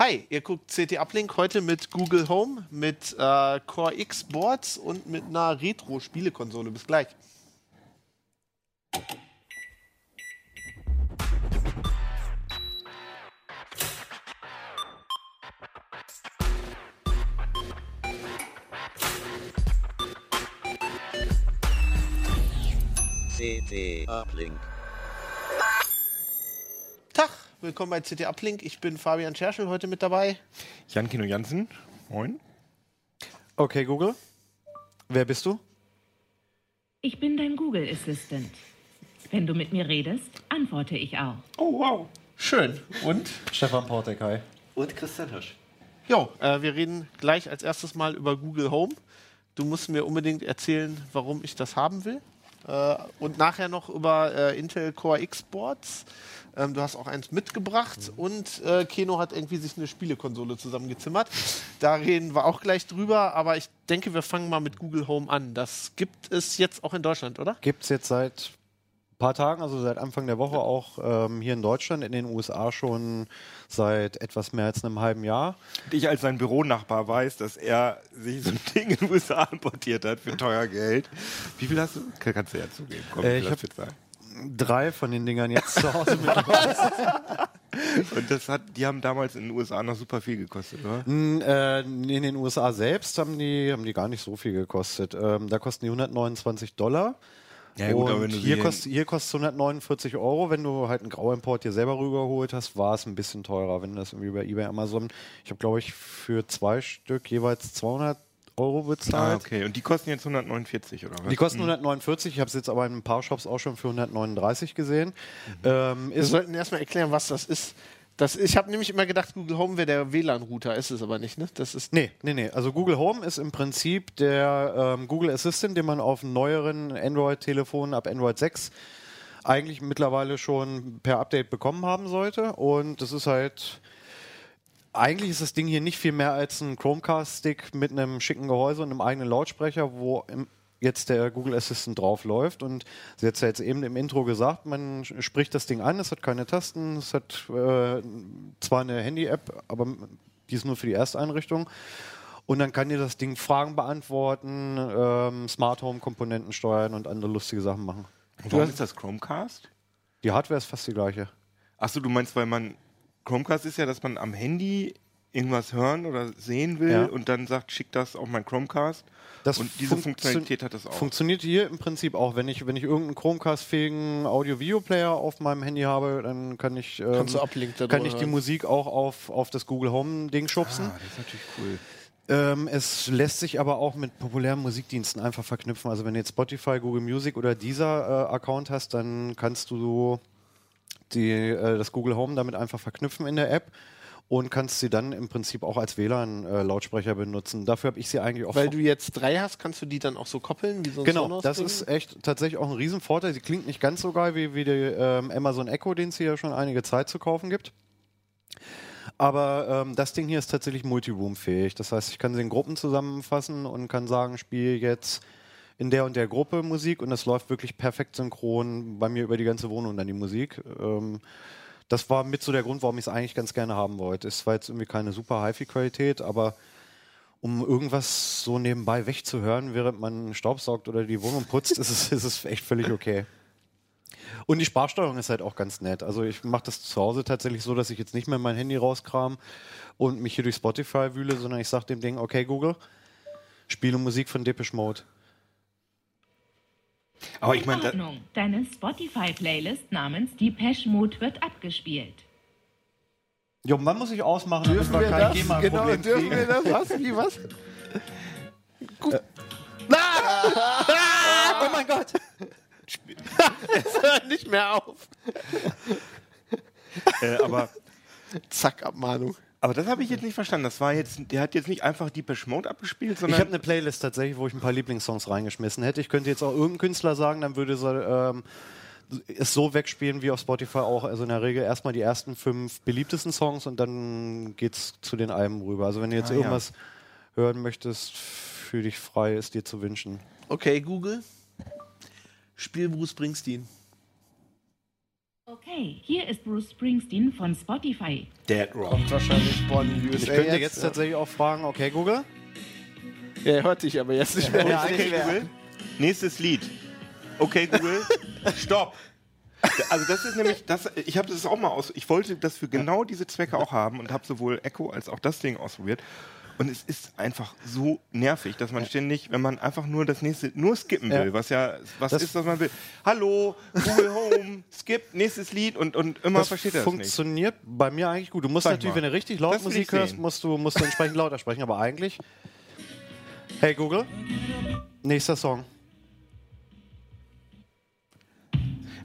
Hi, ihr guckt CT Uplink heute mit Google Home, mit äh, Core X Boards und mit einer Retro-Spielekonsole. Bis gleich. CT Uplink. Willkommen bei CT Uplink. Ich bin Fabian Scherschel heute mit dabei. Jan Kino Jansen. Moin. Okay, Google. Wer bist du? Ich bin dein Google Assistant. Wenn du mit mir redest, antworte ich auch. Oh, wow. Schön. Und? Stefan Portek, hi. Und Christian Hirsch. Jo, äh, wir reden gleich als erstes mal über Google Home. Du musst mir unbedingt erzählen, warum ich das haben will. Äh, und nachher noch über äh, Intel Core X Boards. Ähm, du hast auch eins mitgebracht und äh, Keno hat irgendwie sich eine Spielekonsole zusammengezimmert. Da reden wir auch gleich drüber, aber ich denke, wir fangen mal mit Google Home an. Das gibt es jetzt auch in Deutschland, oder? Gibt es jetzt seit paar Tagen, also seit Anfang der Woche auch ähm, hier in Deutschland, in den USA schon seit etwas mehr als einem halben Jahr. Ich als sein Büronachbar weiß, dass er sich so ein Ding in den USA importiert hat für teuer Geld. Wie viel hast du? Kannst du ja zugeben. Komm, Äh, ich viel hab- hast du bezahlt? Drei von den Dingern jetzt zu Hause mit. Und das hat, die haben damals in den USA noch super viel gekostet, oder? Äh, in den USA selbst haben die, haben die gar nicht so viel gekostet. Ähm, da kosten die 129 Dollar. Ja, gut, und aber wenn du hier, kostet, hier kostet es 149 Euro. Wenn du halt einen Grauimport dir selber rübergeholt hast, war es ein bisschen teurer. Wenn du das irgendwie über eBay, Amazon, ich habe glaube ich für zwei Stück jeweils 200 Euro bezahlt. Ah, okay. Und die kosten jetzt 149, oder was? Die kosten 149, ich habe es jetzt aber in ein paar Shops auch schon für 139 gesehen. Ähm, Wir sollten erstmal erklären, was das ist. Das, ich habe nämlich immer gedacht, Google Home wäre der WLAN-Router, ist es aber nicht, ne? Das ist nee, nee, nee. Also Google Home ist im Prinzip der ähm, Google Assistant, den man auf neueren Android-Telefonen ab Android 6 eigentlich mittlerweile schon per Update bekommen haben sollte. Und das ist halt. Eigentlich ist das Ding hier nicht viel mehr als ein Chromecast-Stick mit einem schicken Gehäuse und einem eigenen Lautsprecher, wo im, jetzt der Google Assistant drauf läuft. Und sie hat es ja jetzt eben im Intro gesagt, man spricht das Ding an, es hat keine Tasten, es hat äh, zwar eine Handy-App, aber die ist nur für die Ersteinrichtung. Und dann kann dir das Ding Fragen beantworten, ähm, Smart Home Komponenten steuern und andere lustige Sachen machen. Und Warum ist das Chromecast? Die Hardware ist fast die gleiche. Achso, du meinst, weil man. Chromecast ist ja, dass man am Handy irgendwas hören oder sehen will Ja. und dann sagt, schick das auf mein Chromecast. Das und diese funktio- Funktionalität hat das auch. Funktioniert hier im Prinzip auch. Wenn ich, wenn ich irgendeinen Chromecast-fähigen Audio-Video-Player auf meinem Handy habe, dann kann ich, ähm, kann ich die. Musik auch auf, auf das Google Home-Ding schubsen. ah, das ist natürlich cool. Ähm, es lässt sich aber auch mit populären Musikdiensten einfach verknüpfen. Also wenn du jetzt Spotify, Google Music oder dieser äh, Account hast, dann kannst du die, äh, das Google Home damit einfach verknüpfen in der App und kannst sie dann im Prinzip auch als WLAN-Lautsprecher benutzen. Dafür habe ich sie eigentlich auch Weil du jetzt drei hast, kannst du die dann auch so koppeln, wie so ein Genau, Sonos das ist echt tatsächlich auch ein Riesenvorteil. Sie klingt nicht ganz so geil wie, wie die ähm, Amazon Echo, den es hier schon einige Zeit zu kaufen gibt. Aber ähm, das Ding hier ist tatsächlich Multiroom-fähig. Das heißt, ich kann sie in Gruppen zusammenfassen und kann sagen, spiele jetzt in der und der Gruppe Musik und das läuft wirklich perfekt synchron bei mir über die ganze Wohnung dann die Musik. Ähm, das war mit so der Grund, warum ich es eigentlich ganz gerne haben wollte. Es war jetzt irgendwie keine super HiFi-Qualität, aber um irgendwas so nebenbei wegzuhören, während man Staubsaugt oder die Wohnung putzt, ist es, ist es echt völlig okay. Und die Sparsteuerung ist halt auch ganz nett. Also ich mache das zu Hause tatsächlich so, dass ich jetzt nicht mehr mein Handy rauskram und mich hier durch Spotify wühle, sondern ich sage dem Ding, okay Google, spiele Musik von Depeche Mode. Aber ich In meine, Ordnung. Deine Spotify-Playlist namens Depeche Mode wird abgespielt. Jo, wann muss ich ausmachen, Dürfen wir das? Genau, dürfen wir das? Was? Wie was? Gut. Oh mein Gott! Es hört nicht mehr auf. äh, aber Zack, Abmahnung. Aber das habe ich jetzt nicht verstanden. Das war jetzt, der hat jetzt nicht einfach Depeche Mode abgespielt, Ich sondern habe eine Playlist tatsächlich, wo ich ein paar Lieblingssongs reingeschmissen hätte. Ich könnte jetzt auch irgendeinen Künstler sagen, dann würde sie ähm, es so wegspielen wie auf Spotify auch. Also in der Regel erstmal die ersten fünf beliebtesten Songs und dann geht's zu den Alben rüber. Also wenn du jetzt Ah, ja. irgendwas hören möchtest, fühl dich frei, ist dir zu wünschen. Okay, Google. Spiel Bruce Springsteen. Okay, hier ist Bruce Springsteen von Spotify. Dead Rock. Kommt wahrscheinlich von USA. Ich könnte jetzt tatsächlich auch fragen, okay, Google? Ja, er hört dich aber jetzt nicht mehr. Ja, Okay, Google. Nächstes Lied. Okay, Google. Stopp. Also das ist nämlich, das, ich habe das auch mal aus, ich wollte das für genau diese Zwecke auch haben und habe sowohl Echo als auch das Ding ausprobiert. Und es ist einfach so nervig, dass man ständig, wenn man einfach nur das nächste, nur skippen will, was ja, was Das- ist, was man will. Hallo, Google Home, skip, nächstes Lied und, und immer Das versteht er das nicht. funktioniert bei mir eigentlich gut. Du musst Zeig natürlich, mal. wenn du richtig laut Das Musik hörst, musst du, musst du entsprechend lauter sprechen. Aber eigentlich. Hey Google, nächster Song.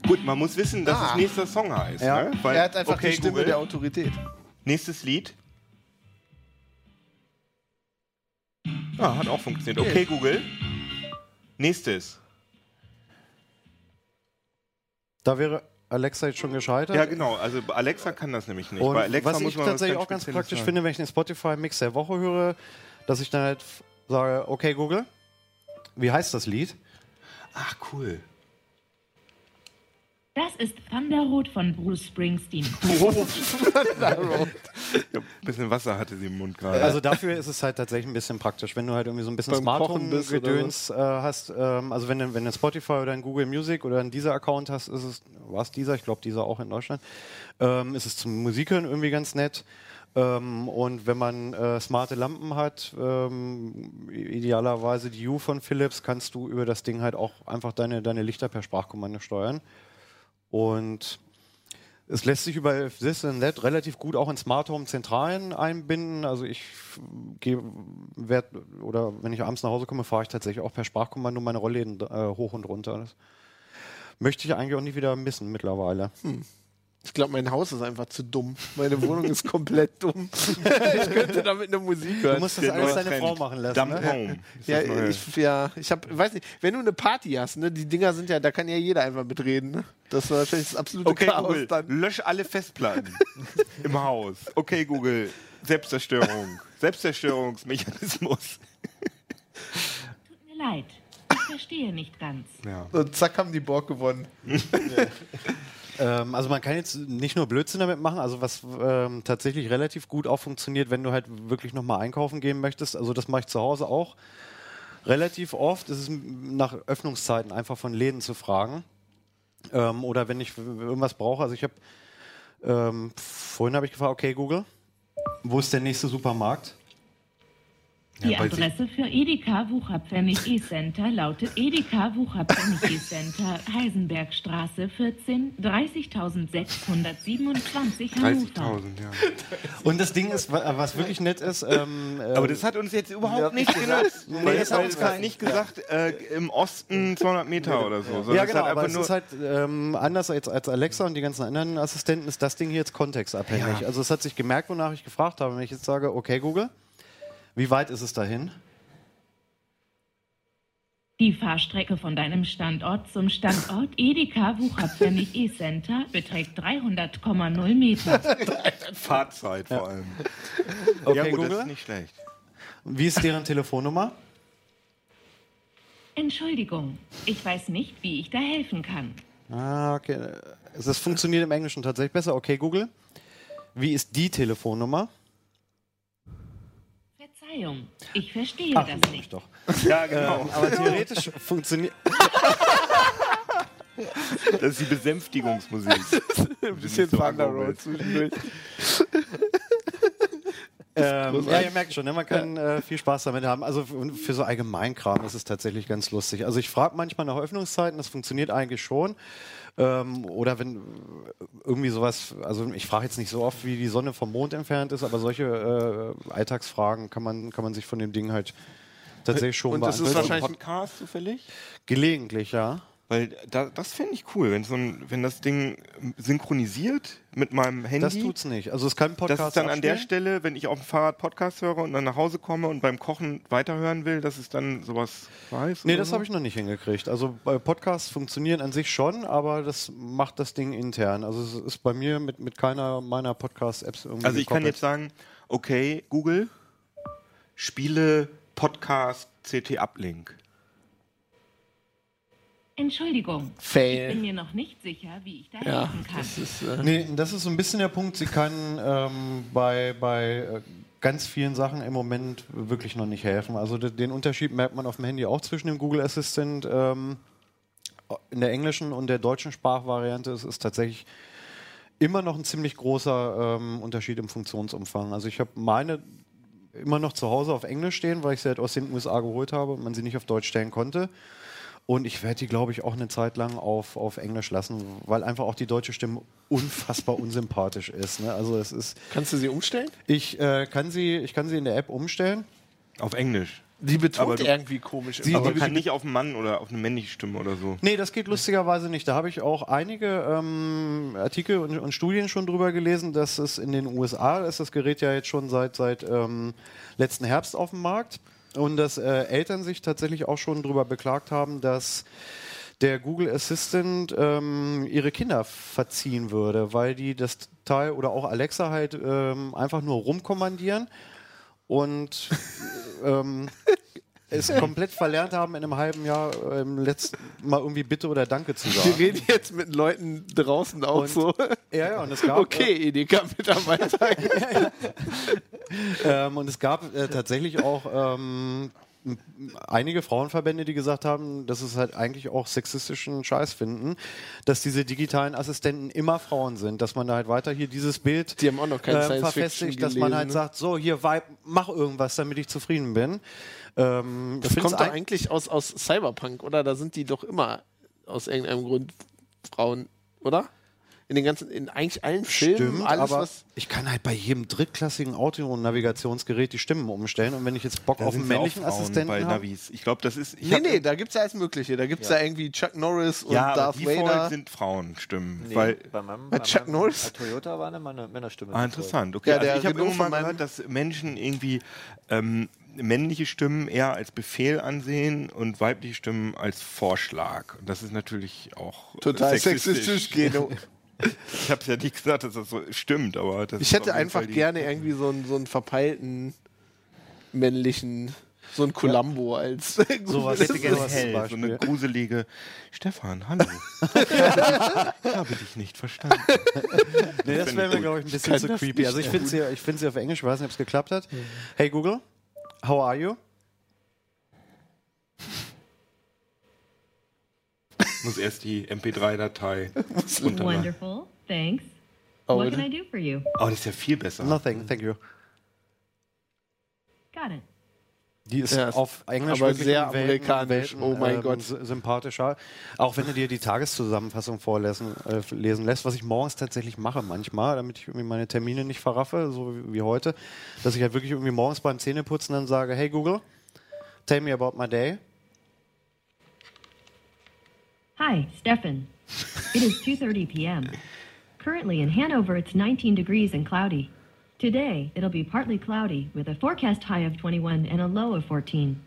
Gut, man muss wissen, dass Ah. es nächster Song heißt. Ja. Ne? Weil, Er hat einfach okay, die Stimme Google, der Autorität. Nächstes Lied. Ah, hat auch funktioniert. Okay, Google. Nächstes. Da wäre Alexa jetzt schon gescheitert. Ja, genau. Also Alexa kann das nämlich nicht. Und Bei Alexa was muss ich man tatsächlich was auch ganz praktisch sagen. finde, wenn ich den Spotify-Mix der Woche höre, dass ich dann halt sage, okay Google, wie heißt das Lied? Ach, cool. Das ist Thunderrot von Bruce Springsteen. Ja, ein bisschen Wasser hatte sie im Mund gerade. Also dafür ist es halt tatsächlich ein bisschen praktisch, wenn du halt irgendwie so ein bisschen Beim Smart Home-Gedöns äh, hast. Ähm, also wenn du, wenn du Spotify oder ein Google Music oder einen Deezer-Account hast, ist es, war es Deezer, ich glaube Deezer auch in Deutschland, ähm, ist es zum Musikhören irgendwie ganz nett. Ähm, und wenn man äh, smarte Lampen hat, ähm, idealerweise die U von Philips, kannst du über das Ding halt auch einfach deine, deine Lichter per Sprachkommando steuern. Und es lässt sich über SysNet relativ gut auch in Smart Home Zentralen einbinden. Also ich gehe, werd, oder wenn ich abends nach Hause komme, fahre ich tatsächlich auch per Sprachkommando meine Rollläden äh, hoch und runter. Das möchte ich eigentlich auch nicht wieder missen mittlerweile. Ich glaube, mein Haus ist einfach zu dumm. Meine Wohnung ist komplett dumm. ich könnte damit eine Musik Du hören. musst das alles deine. Frau machen lassen. Dump Ne? Home. ja, ich, ja, ich hab, weiß nicht, wenn du eine Party hast, ne, die Dinger sind ja, da kann ja jeder einfach mitreden. Ne? Das war wahrscheinlich das absolute okay, Chaos Google, dann. lösch alle Festplatten im Haus. Okay, Google, Selbstzerstörung. Selbstzerstörungsmechanismus. Tut mir leid. Ich verstehe nicht ganz. Ja. Und zack, haben die Borg gewonnen. Ähm, also man kann jetzt nicht nur Blödsinn damit machen, also was ähm, tatsächlich relativ gut auch funktioniert, wenn du halt wirklich nochmal einkaufen gehen möchtest. Also das mache ich zu Hause auch relativ oft. Es ist nach Öffnungszeiten einfach von Läden zu fragen. Ähm, oder wenn ich irgendwas brauche. Also ich habe ähm, vorhin habe ich gefragt, okay Google, wo ist der nächste Supermarkt? Die sie- Adresse für Edeka Wucherpfennig E-Center lautet Edeka Wucherpfennig E-Center, Heisenbergstraße 14, 30.627 Hannover. 30.000, ja. Und das Ding ist, wa- was wirklich nett ist, ähm, äh, Aber das hat uns jetzt überhaupt nicht genutzt. Nee, das das hat uns gerade nicht gesagt, äh, im Osten 200 Meter oder so. Ja, genau, aber es nur, ist halt ähm, anders als, als Alexa und die ganzen anderen Assistenten, ist das Ding hier jetzt kontextabhängig. Ja. Also es hat sich gemerkt, wonach ich gefragt habe. Wenn ich jetzt sage, okay Google, wie weit ist es dahin? Die Fahrstrecke von deinem Standort zum Standort Edeka Wucherpfennig E-Center beträgt 300,0 Meter. Fahrzeit vor allem. Okay ja gut, das Google, ist nicht schlecht. wie ist deren Telefonnummer? Entschuldigung, ich weiß nicht, wie ich da helfen kann. Ah, okay. Das funktioniert im Englischen tatsächlich besser. Okay Google, wie ist die Telefonnummer? Verzeihung, ich verstehe Ach, das nicht. doch. Ja, genau. Aber theoretisch funktioniert. Das ist die Besänftigungsmusik. Ein bisschen so Thunder Road zwischendurch. Ähm, ja, ihr merkt schon, ne? man kann äh, viel Spaß damit haben. Also für, für so Allgemeinkram ist es tatsächlich ganz lustig. Also ich frage manchmal nach Öffnungszeiten, das funktioniert eigentlich schon. Ähm, oder wenn äh, irgendwie sowas, also ich frage jetzt nicht so oft, wie die Sonne vom Mond entfernt ist, aber solche äh, Alltagsfragen kann man, kann man sich von dem Ding halt tatsächlich schon Und das ist wahrscheinlich- Podcast zufällig? Gelegentlich, ja. Weil da, das fände ich cool, wenn, so ein, wenn das Ding synchronisiert mit meinem Handy. Das tut's nicht. Also es kann Podcast Das ist dann an der abspielen. Stelle, wenn ich auf dem Fahrrad Podcast höre und dann nach Hause komme und beim Kochen weiterhören will, dass es dann sowas weiß. Nee, das so? habe ich noch nicht hingekriegt. Also bei Podcasts funktionieren an sich schon, aber das macht das Ding intern. Also es ist bei mir mit, mit keiner meiner Podcast-Apps irgendwie Also ich kann gekoppelt. jetzt sagen, okay, Google, spiele Podcast CT Uplink. Entschuldigung, ich bin Fail. mir noch nicht sicher, wie ich da Ja, helfen kann. das ist. Äh, Nee, das ist so ein bisschen der Punkt. Sie kann ähm, bei, bei äh, ganz vielen Sachen im Moment wirklich noch nicht helfen. Also de- den Unterschied merkt man auf dem Handy auch zwischen dem Google Assistant ähm, in der englischen und der deutschen Sprachvariante. Es ist tatsächlich immer noch ein ziemlich großer ähm, Unterschied im Funktionsumfang. Also ich habe meine immer noch zu Hause auf Englisch stehen, weil ich sie halt aus den USA geholt habe und man sie nicht auf Deutsch stellen konnte. Und ich werde die, glaube ich, auch eine Zeit lang auf, auf Englisch lassen, weil einfach auch die deutsche Stimme unfassbar unsympathisch ist. Ne? Also es ist, kannst du sie umstellen? ich, äh, kann sie, ich kann sie in der App umstellen. Auf Englisch. Die betont Aber du- irgendwie komisch. Sie- Aber kann nicht auf einen Mann oder auf eine männliche Stimme oder so. Nee, das geht lustigerweise nicht. Da habe ich auch einige ähm, Artikel und, und Studien schon drüber gelesen, dass es in den USA ist das Gerät ja jetzt schon seit, seit ähm, letzten Herbst auf dem Markt und dass äh, Eltern sich tatsächlich auch schon drüber beklagt haben, dass der Google Assistant ähm, ihre Kinder verziehen würde, weil die das Teil oder auch Alexa halt ähm, einfach nur rumkommandieren und ähm, es komplett verlernt haben, in einem halben Jahr ähm, letzten Mal irgendwie Bitte oder Danke zu Wir sagen. reden jetzt mit Leuten draußen auch Und- so. Ja, ja, und es gab, Okay, Edeka-Mitarbeiter. ähm, und es gab äh, tatsächlich auch ähm, einige Frauenverbände, die gesagt haben, dass es halt eigentlich auch sexistischen Scheiß finden, dass diese digitalen Assistenten immer Frauen sind, dass man da halt weiter hier dieses Bild Die äh, verfestigt, dass man halt ne? sagt, so hier Vibe, mach irgendwas, damit ich zufrieden bin. Ähm, Das kommt doch eig- eigentlich aus, aus Cyberpunk, oder? Da sind die doch immer aus irgendeinem Grund Frauen, oder? In den ganzen, in eigentlich allen Filmen, Stimmt, alles aber was. ich kann halt bei jedem drittklassigen Auto-Navigationsgerät die Stimmen umstellen und wenn ich jetzt Bock Da auf einen männlichen Assistenten bei Navis. Ich glaube, das ist. Ich Nee, nee, da gibt's ja alles Mögliche. Da gibt's ja, irgendwie Chuck Norris und ja, Darth Default Vader. sind Frauenstimmen. Nee, Weil, bei meinem, bei Chuck meinem Norris? bei Toyota war eine Männer- Männerstimme. ah, interessant. Okay, Ja, also ich habe irgendwann mal gehört, dass Menschen irgendwie ähm, männliche Stimmen eher als Befehl ansehen und weibliche Stimmen als Vorschlag. Und das ist natürlich auch Total sexistisch, Geno. Ich habe es ja nicht gesagt, dass das so stimmt, aber das Ich hätte einfach gerne irgendwie so einen, so einen verpeilten männlichen, so einen Columbo als. Sowas- hell, so eine gruselige Stefan, hallo. ich habe dich nicht verstanden. Nee, das wäre mir, glaube ich, ein bisschen zu creepy. Also ich finde sie, ich find sie auf Englisch, ich weiß nicht, ob es geklappt hat. Hey Google, how are you? Ich muss erst die MP3-Datei runterladen. Wonderful. Thanks. Oh, what can I do for you? Oh, das ist ja viel besser. Nothing, thank you. Got it. Die ist Ja, auf Englisch aber sehr amerikanisch. Welten, Oh mein ähm, Gott. sy- Sympathischer. Auch wenn du dir die Tageszusammenfassung vorlesen äh, lesen lässt, was ich morgens tatsächlich mache manchmal, damit ich irgendwie meine Termine nicht verraffe, so wie, wie heute, dass ich halt wirklich irgendwie morgens beim Zähneputzen dann sage, hey Google, tell me about my day. Hi, Stefan. It is 2:30 p.m. Currently in Hanover, it's 19 degrees and cloudy. Today, it'll be partly cloudy with a forecast high of 21 and a low of 14.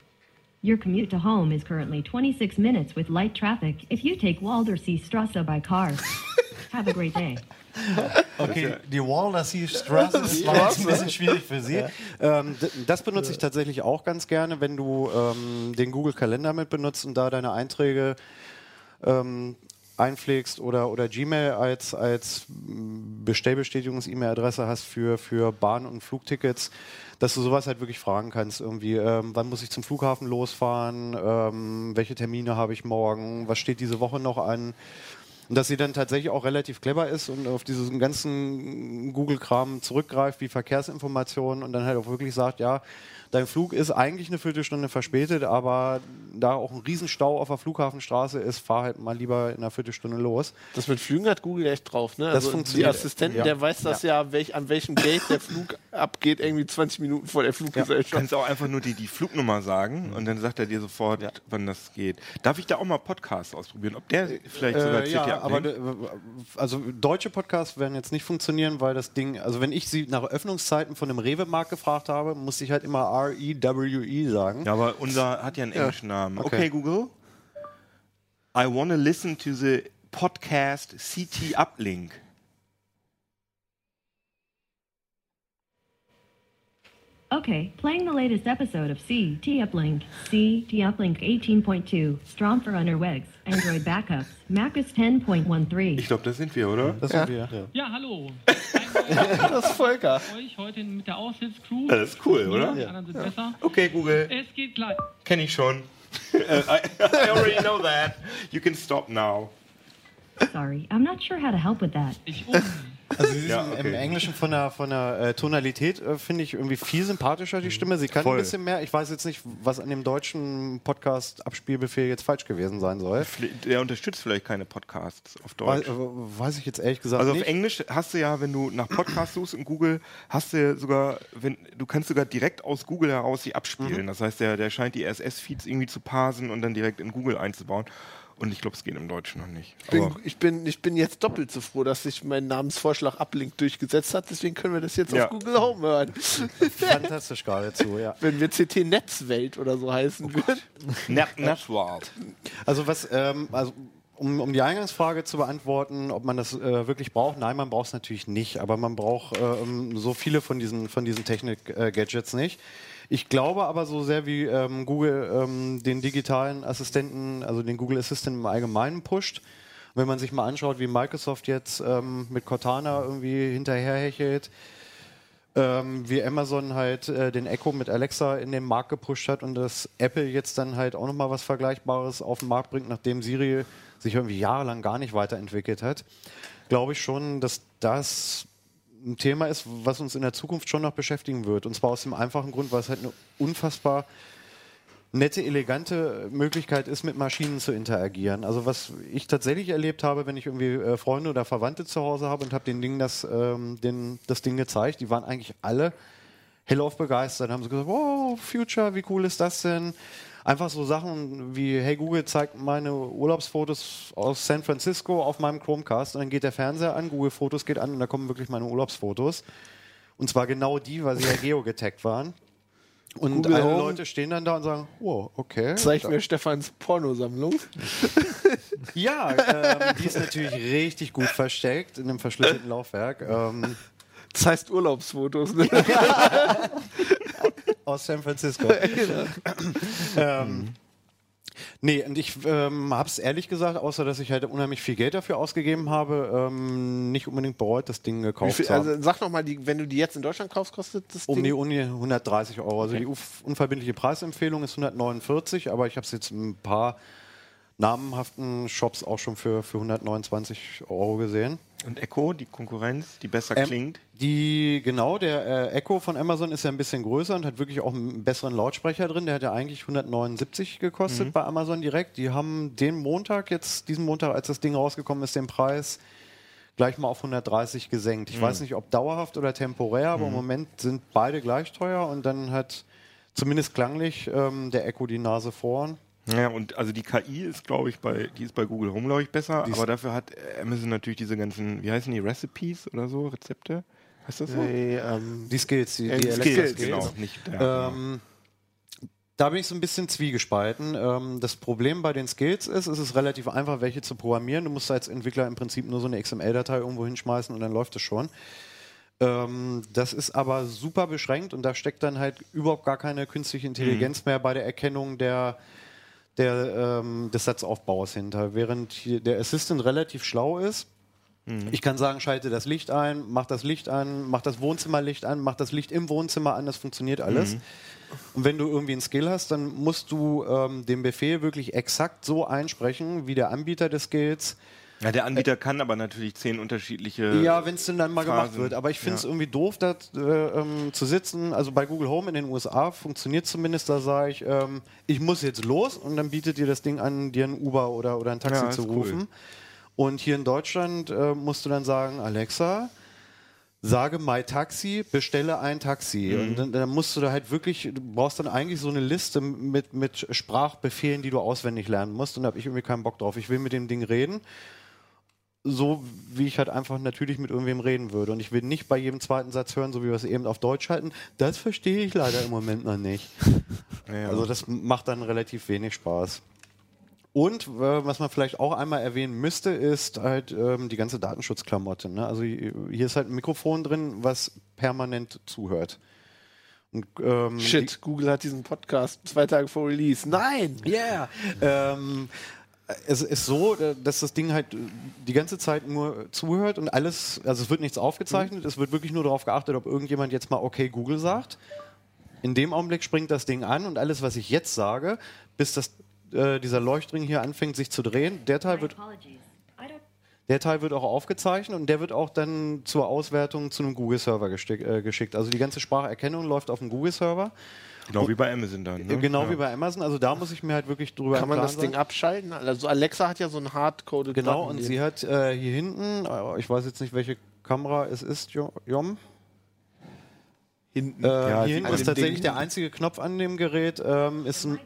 Your commute to home is currently 26 minutes with light traffic if you take Waldersee Strasse by car. Have a great day. Okay, die Waldersee Straße ist jetzt ein bisschen schwierig für Sie. Ähm, das benutze ich tatsächlich auch ganz gerne, wenn du ähm, den Google Kalender mit benutzt und da deine Einträge ähm, einpflegst oder, oder Gmail als, als Bestellbestätigungs-E-Mail-Adresse hast für, für Bahn- und Flugtickets, dass du sowas halt wirklich fragen kannst. Irgendwie, ähm, wann muss ich zum Flughafen losfahren? Ähm, welche Termine habe ich morgen? Was steht diese Woche noch an? Und dass sie dann tatsächlich auch relativ clever ist und auf diesen ganzen Google-Kram zurückgreift, wie Verkehrsinformationen und dann halt auch wirklich sagt, ja, dein Flug ist eigentlich eine Viertelstunde verspätet, aber da auch ein Riesenstau auf der Flughafenstraße ist, fahr halt mal lieber in einer Viertelstunde los. Das mit Flügen hat Google echt drauf, ne? Das also funktioniert. Die Assistenten, Ja. der weiß das ja, welch, an welchem Gate der Flug abgeht, irgendwie 20 Minuten vor der Du Fluggesellschaft. kannst auch einfach nur die, die Flugnummer sagen und dann sagt er dir sofort, wann das geht. Darf ich da auch mal Podcasts ausprobieren? Ob der vielleicht sogar Äh, ja, aber also deutsche Podcasts werden jetzt nicht funktionieren, weil das Ding, also wenn ich sie nach Öffnungszeiten von einem Rewe-Markt gefragt habe, musste ich halt immer R-E-W-E sagen. Ja, aber unser hat ja einen englischen Namen. Okay. Okay. Google. I wanna listen to the podcast CT Uplink. Okay, playing the latest episode of C, T Uplink, C, T Uplink 18.2, Strom for Underwegs, Android Backups, Mac OS 10.13. Ich glaube, das sind wir, oder? Das sind wir. Ja, hallo. Das ist Volker. euch heute mit der Aushilfscrew. Das ist cool, oder? Die anderen sind besser. Okay, Google. Es geht gleich. Kenne ich schon. I, I already know that. You can stop now. Sorry, I'm not sure how to help with that. Ich um. Also sie Ja, sind okay. im Englischen von der, von der äh, Tonalität äh, finde ich irgendwie viel sympathischer, die Stimme. Sie kann Voll. ein bisschen mehr. Ich weiß jetzt nicht, was an dem deutschen Podcast-Abspielbefehl jetzt falsch gewesen sein soll. Der unterstützt vielleicht keine Podcasts auf Deutsch. äh, weiß ich jetzt ehrlich gesagt Also auf nicht. Englisch hast du ja, wenn du nach Podcasts suchst in Google, hast du sogar, wenn du kannst sogar direkt aus Google heraus sie abspielen. Mhm. Das heißt, der, der scheint die RSS-Feeds irgendwie zu parsen und dann direkt in Google einzubauen. Und ich glaube, es geht im Deutschen noch nicht. Ich bin, ich, bin, ich bin jetzt doppelt so froh, dass sich mein Namensvorschlag Uplink durchgesetzt hat. Deswegen können wir das jetzt Ja. auf Google Home hören. Fantastisch geradezu, ja. Wenn wir CT Netzwelt oder so heißen würden. Net Networld. Also was, ähm, also um, um die Eingangsfrage zu beantworten, ob man das äh, wirklich braucht, nein, man braucht es natürlich nicht, aber man braucht ähm, so viele von diesen, von diesen Technik-Gadgets nicht. Ich glaube aber so sehr wie ähm, Google ähm, den digitalen Assistenten, also den Google Assistant im Allgemeinen pusht, wenn man sich mal anschaut, wie Microsoft jetzt ähm, mit Cortana irgendwie hinterherhechelt, ähm, wie Amazon halt äh, den Echo mit Alexa in den Markt gepusht hat und dass Apple jetzt dann halt auch nochmal was Vergleichbares auf den Markt bringt, nachdem Siri sich irgendwie jahrelang gar nicht weiterentwickelt hat, glaube ich schon, dass das ein Thema ist, was uns in der Zukunft schon noch beschäftigen wird. Und zwar aus dem einfachen Grund, weil es halt eine unfassbar nette, elegante Möglichkeit ist, mit Maschinen zu interagieren. Also was ich tatsächlich erlebt habe, wenn ich irgendwie äh, Freunde oder Verwandte zu Hause habe und habe den Ding das, ähm, den, das Ding gezeigt, die waren eigentlich alle hellauf begeistert, haben sie gesagt, wow, Future, wie cool ist das denn? Einfach so Sachen wie, hey Google, zeigt meine Urlaubsfotos aus San Francisco auf meinem Chromecast und dann geht der Fernseher an, Google Fotos geht an und da kommen wirklich meine Urlaubsfotos. Und zwar genau die, weil sie ja geogetaggt waren. Und Google alle Home. Leute stehen dann da und sagen, wow, okay. Zeig mir Stefans Pornosammlung. Ja, ähm, die ist natürlich richtig gut versteckt in einem verschlüsselten Laufwerk. Ähm, Das heißt Urlaubsfotos. Ne? Aus San Francisco. ähm, nee, und ich ähm, habe es ehrlich gesagt, außer dass ich halt unheimlich viel Geld dafür ausgegeben habe, ähm, nicht unbedingt bereut, das Ding gekauft viel, zu haben. also sag nochmal, wenn du die jetzt in Deutschland kaufst, kostet das um Ding? die Uni 130 Euro. Also die uf- unverbindliche Preisempfehlung ist 149, aber ich habe es jetzt in ein paar namenhaften Shops auch schon für, für 129 Euro gesehen. Und Echo, die Konkurrenz, die besser Ähm, klingt. Die, genau, der äh, Echo von Amazon ist ja ein bisschen größer und hat wirklich auch einen besseren Lautsprecher drin. Der hat ja eigentlich 179 gekostet bei Amazon direkt. Die haben den Montag, jetzt diesen Montag, als das Ding rausgekommen ist, den Preis gleich mal auf 130 gesenkt. Ich weiß nicht, ob dauerhaft oder temporär, aber im Moment sind beide gleich teuer und dann hat zumindest klanglich ähm, der Echo die Nase vorn. Ja, und also die KI ist, glaube ich, bei, die ist bei Google Home, glaube ich, besser, Die aber dafür hat Amazon natürlich diese ganzen, wie heißen die, Recipes oder so, Rezepte? Heißt das so? Nee, ähm, Die Skills, die, Ja, die Skills, Skills. genau. Nicht, ja, Ähm, da bin ich so ein bisschen zwiegespalten. Ähm, das Problem bei den Skills ist, es ist relativ einfach, welche zu programmieren. Du musst als Entwickler im Prinzip nur so eine XML-Datei irgendwo hinschmeißen und dann läuft es schon. Ähm, das ist aber super beschränkt und da steckt dann halt überhaupt gar keine künstliche Intelligenz mehr bei der Erkennung der, der, ähm, des Satzaufbaus hinter. Während der Assistant relativ schlau ist, ich kann sagen, schalte das Licht ein, mach das Licht an, mach das Wohnzimmerlicht an, mach das Licht im Wohnzimmer an, das funktioniert alles. Und wenn du irgendwie einen Skill hast, dann musst du ähm, den Befehl wirklich exakt so einsprechen, wie der Anbieter des Skills. Ja, der Anbieter kann aber natürlich zehn unterschiedliche. Ja, wenn es denn dann mal gemacht Phrasen. wird. Aber ich finde es Ja. irgendwie doof, da äh, ähm, zu sitzen. Also bei Google Home in den USA funktioniert zumindest, da sage ich, ähm, ich muss jetzt los und dann bietet dir das Ding an, dir ein Uber oder, oder ein Taxi Ja, zu ist cool. rufen. Und hier in Deutschland äh, musst du dann sagen, Alexa, sage My Taxi, bestelle ein Taxi. Mhm. Und dann, dann musst du da halt wirklich, du brauchst dann eigentlich so eine Liste mit, mit Sprachbefehlen, die du auswendig lernen musst. Und da habe ich irgendwie keinen Bock drauf. Ich will mit dem Ding reden. So wie ich halt einfach natürlich mit irgendwem reden würde. Und ich will nicht bei jedem zweiten Satz hören, so wie wir es eben auf Deutsch halten. Das verstehe ich leider im Moment noch nicht. Ja. Also das macht dann relativ wenig Spaß. Und äh, was man vielleicht auch einmal erwähnen müsste, ist halt ähm, die ganze Datenschutzklamotte. Ne? Also hier ist halt ein Mikrofon drin, was permanent zuhört. Und, ähm, Shit, Google hat diesen Podcast zwei Tage vor Release. Nein! Yeah. Ähm, es ist so, äh, dass das Ding halt die ganze Zeit nur zuhört und alles, also es wird nichts aufgezeichnet, es wird wirklich nur darauf geachtet, ob irgendjemand jetzt mal okay Google sagt. In dem Augenblick springt das Ding an und alles, was ich jetzt sage, bis das, äh, dieser Leuchtring hier anfängt sich zu drehen, der Teil wird. Der Teil wird auch aufgezeichnet und der wird auch dann zur Auswertung zu einem Google-Server äh, geschickt. Also die ganze Spracherkennung läuft auf dem Google-Server. Genau wie bei Amazon dann. Ne? Genau ja. wie bei Amazon. Also da muss ich mir halt wirklich drüber Kann man das Ding abschalten? Also Alexa hat ja so einen hardcoded Genau, Button, und sie hat äh, hier hinten, äh, ich weiß jetzt nicht, welche Kamera es ist, Jo- Jom. hinten. Äh, Ja, hier hinten ist tatsächlich Ding. der einzige Knopf an dem Gerät, ähm, ist, ein,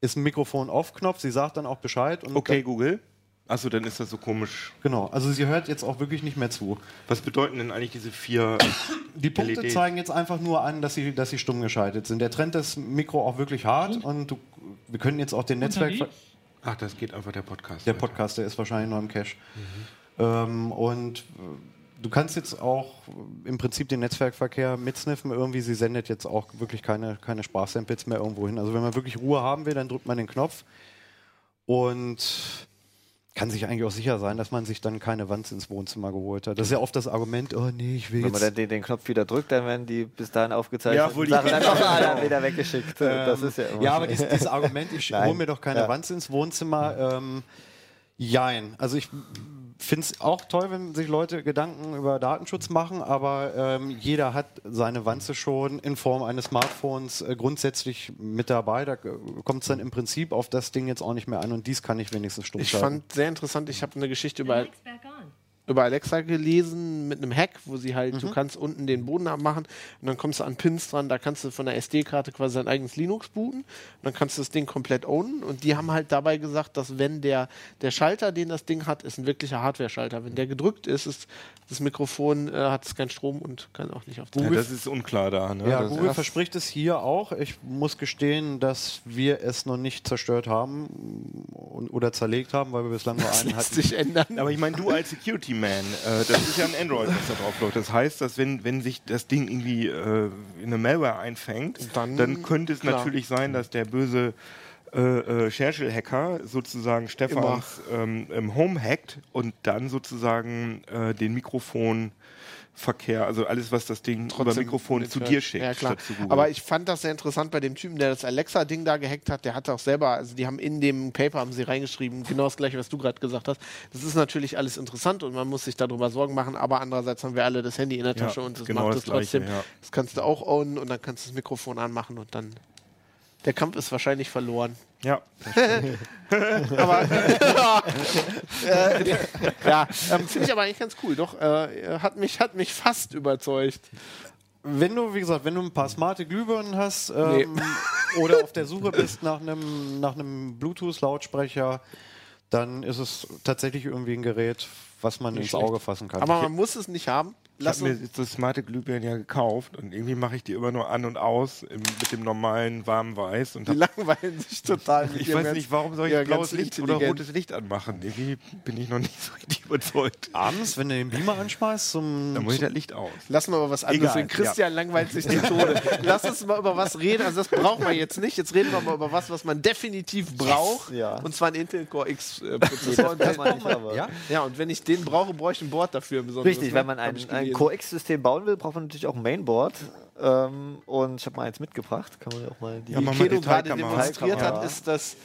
ist ein Mikrofon-Off-Knopf. Sie sagt dann auch Bescheid. Und Okay, dann, Google. Achso, dann ist das so komisch. genau, also sie hört jetzt auch wirklich nicht mehr zu. Was bedeuten denn eigentlich diese vier Die Punkte LED? zeigen jetzt einfach nur an, dass sie, dass sie stumm geschaltet sind. Der trennt das Mikro auch wirklich hart und du, wir können jetzt auch den Netzwerk... Ach, das geht einfach der Podcast. Der weiter. Podcast, der ist wahrscheinlich noch im Cache. Ähm, und äh, du kannst jetzt auch im Prinzip den Netzwerkverkehr mitsniffen. Irgendwie, sie sendet jetzt auch wirklich keine, keine Sprachsamples mehr irgendwo hin. Also wenn man wirklich Ruhe haben will, dann drückt man den Knopf und kann sich eigentlich auch sicher sein, dass man sich dann keine Wanze ins Wohnzimmer geholt hat. Das ist ja oft das Argument, oh nee, ich will Wenn man dann den, den Knopf wieder drückt, dann werden die bis dahin aufgezeichnet. Ja, obwohl die- Sachen dann auch alle wieder weggeschickt. das ist ja immer. Ähm, Ja, aber dieses, dieses Argument, ich hole mir doch keine Ja. Wanze ins Wohnzimmer, ähm, jein. Also ich finde es auch toll, wenn sich Leute Gedanken über Datenschutz machen, aber ähm, jeder hat seine Wanze schon in Form eines Smartphones äh, grundsätzlich mit dabei. Da kommt es dann im Prinzip auf das Ding jetzt auch nicht mehr an und dies kann ich wenigstens stumm Ich fand sehr interessant, ich habe eine Geschichte über, on. Über Alexa gelesen mit einem Hack, wo sie halt, Mhm. du kannst unten den Boden abmachen und dann kommst du an Pins dran, da kannst du von der SD-Karte quasi dein eigenes Linux booten und dann kannst du das Ding komplett ownen und die haben halt dabei gesagt, dass wenn der, der Schalter, den das Ding hat, ist ein wirklicher Hardware-Schalter. Wenn der gedrückt ist, ist das Mikrofon, äh, hat es keinen Strom und kann auch nicht auf Ja, das ist unklar da. Ne? Ja, das Google verspricht es hier auch. Ich muss gestehen, dass wir es noch nicht zerstört haben oder zerlegt haben, weil wir bislang nur einen lässt hatten. sich ändern. Aber ich meine, du als Security Man, äh, das ist ja ein Android, was da drauf läuft. Das heißt, dass wenn, wenn sich das Ding irgendwie äh, in eine Malware einfängt, Dann, dann, könnte es klar. natürlich sein, dass der böse äh, äh, Scherschel-Hacker sozusagen Stefans ähm, Home hackt und dann sozusagen äh, den Mikrofonverkehr, also alles, was das Ding über trotzdem Mikrofon mit zu dir schickt, Ja, klar. Aber ich fand das sehr interessant bei dem Typen, der das Alexa-Ding da gehackt hat. Der hat auch selber, also die haben in dem Paper haben sie reingeschrieben, genau das gleiche, was du gerade gesagt hast. Das ist natürlich alles interessant und man muss sich darüber Sorgen machen, aber andererseits haben wir alle das Handy in der Ja, Tasche und das genau macht das es trotzdem. Gleiche, ja. Das kannst du auch ownen und dann kannst du das Mikrofon anmachen und dann. Der Kampf ist wahrscheinlich verloren. Ja, Aber äh, ja, ähm, finde ich aber eigentlich ganz cool. Doch, äh, hat mich, hat mich fast überzeugt. Wenn du, wie gesagt, wenn du ein paar smarte Glühbirnen hast ähm, oder auf der Suche bist nach einem nach einem Bluetooth-Lautsprecher, dann ist es tatsächlich irgendwie ein Gerät, was man ins schlecht. Auge fassen kann. Aber man muss es nicht haben. Ich Lass habe mir jetzt das smarte Glühbirnen ja gekauft und irgendwie mache ich die immer nur an und aus im, mit dem normalen warmen Weiß und die langweilen sich total. mit Ich weiß nicht, warum soll ich ja, blaues Licht oder rotes Licht anmachen? Irgendwie bin ich noch nicht so richtig überzeugt. abends, wenn du den Beamer anschmeißt, zum, Dann muss ich das Licht aus. Lassen wir mal was anderes. Reden. Christian langweilt sich die Tode. Lass uns mal über was reden. Also das brauchen wir jetzt nicht. Jetzt reden wir mal über was, was man definitiv braucht. Ja. Und zwar ein Intel Core X äh, Nee, Prozessor. das das man nicht, aber. ja? ja, und wenn ich den brauche, brauche ich ein Board dafür. Richtig, wenn man Hab ein, ich ein gelesen. Core X-System bauen will, braucht man natürlich auch ein Mainboard. Ähm, und ich habe mal eins mitgebracht. Kann man ja auch mal die. Ja, Die mal Kedo gerade demonstriert hat, ist das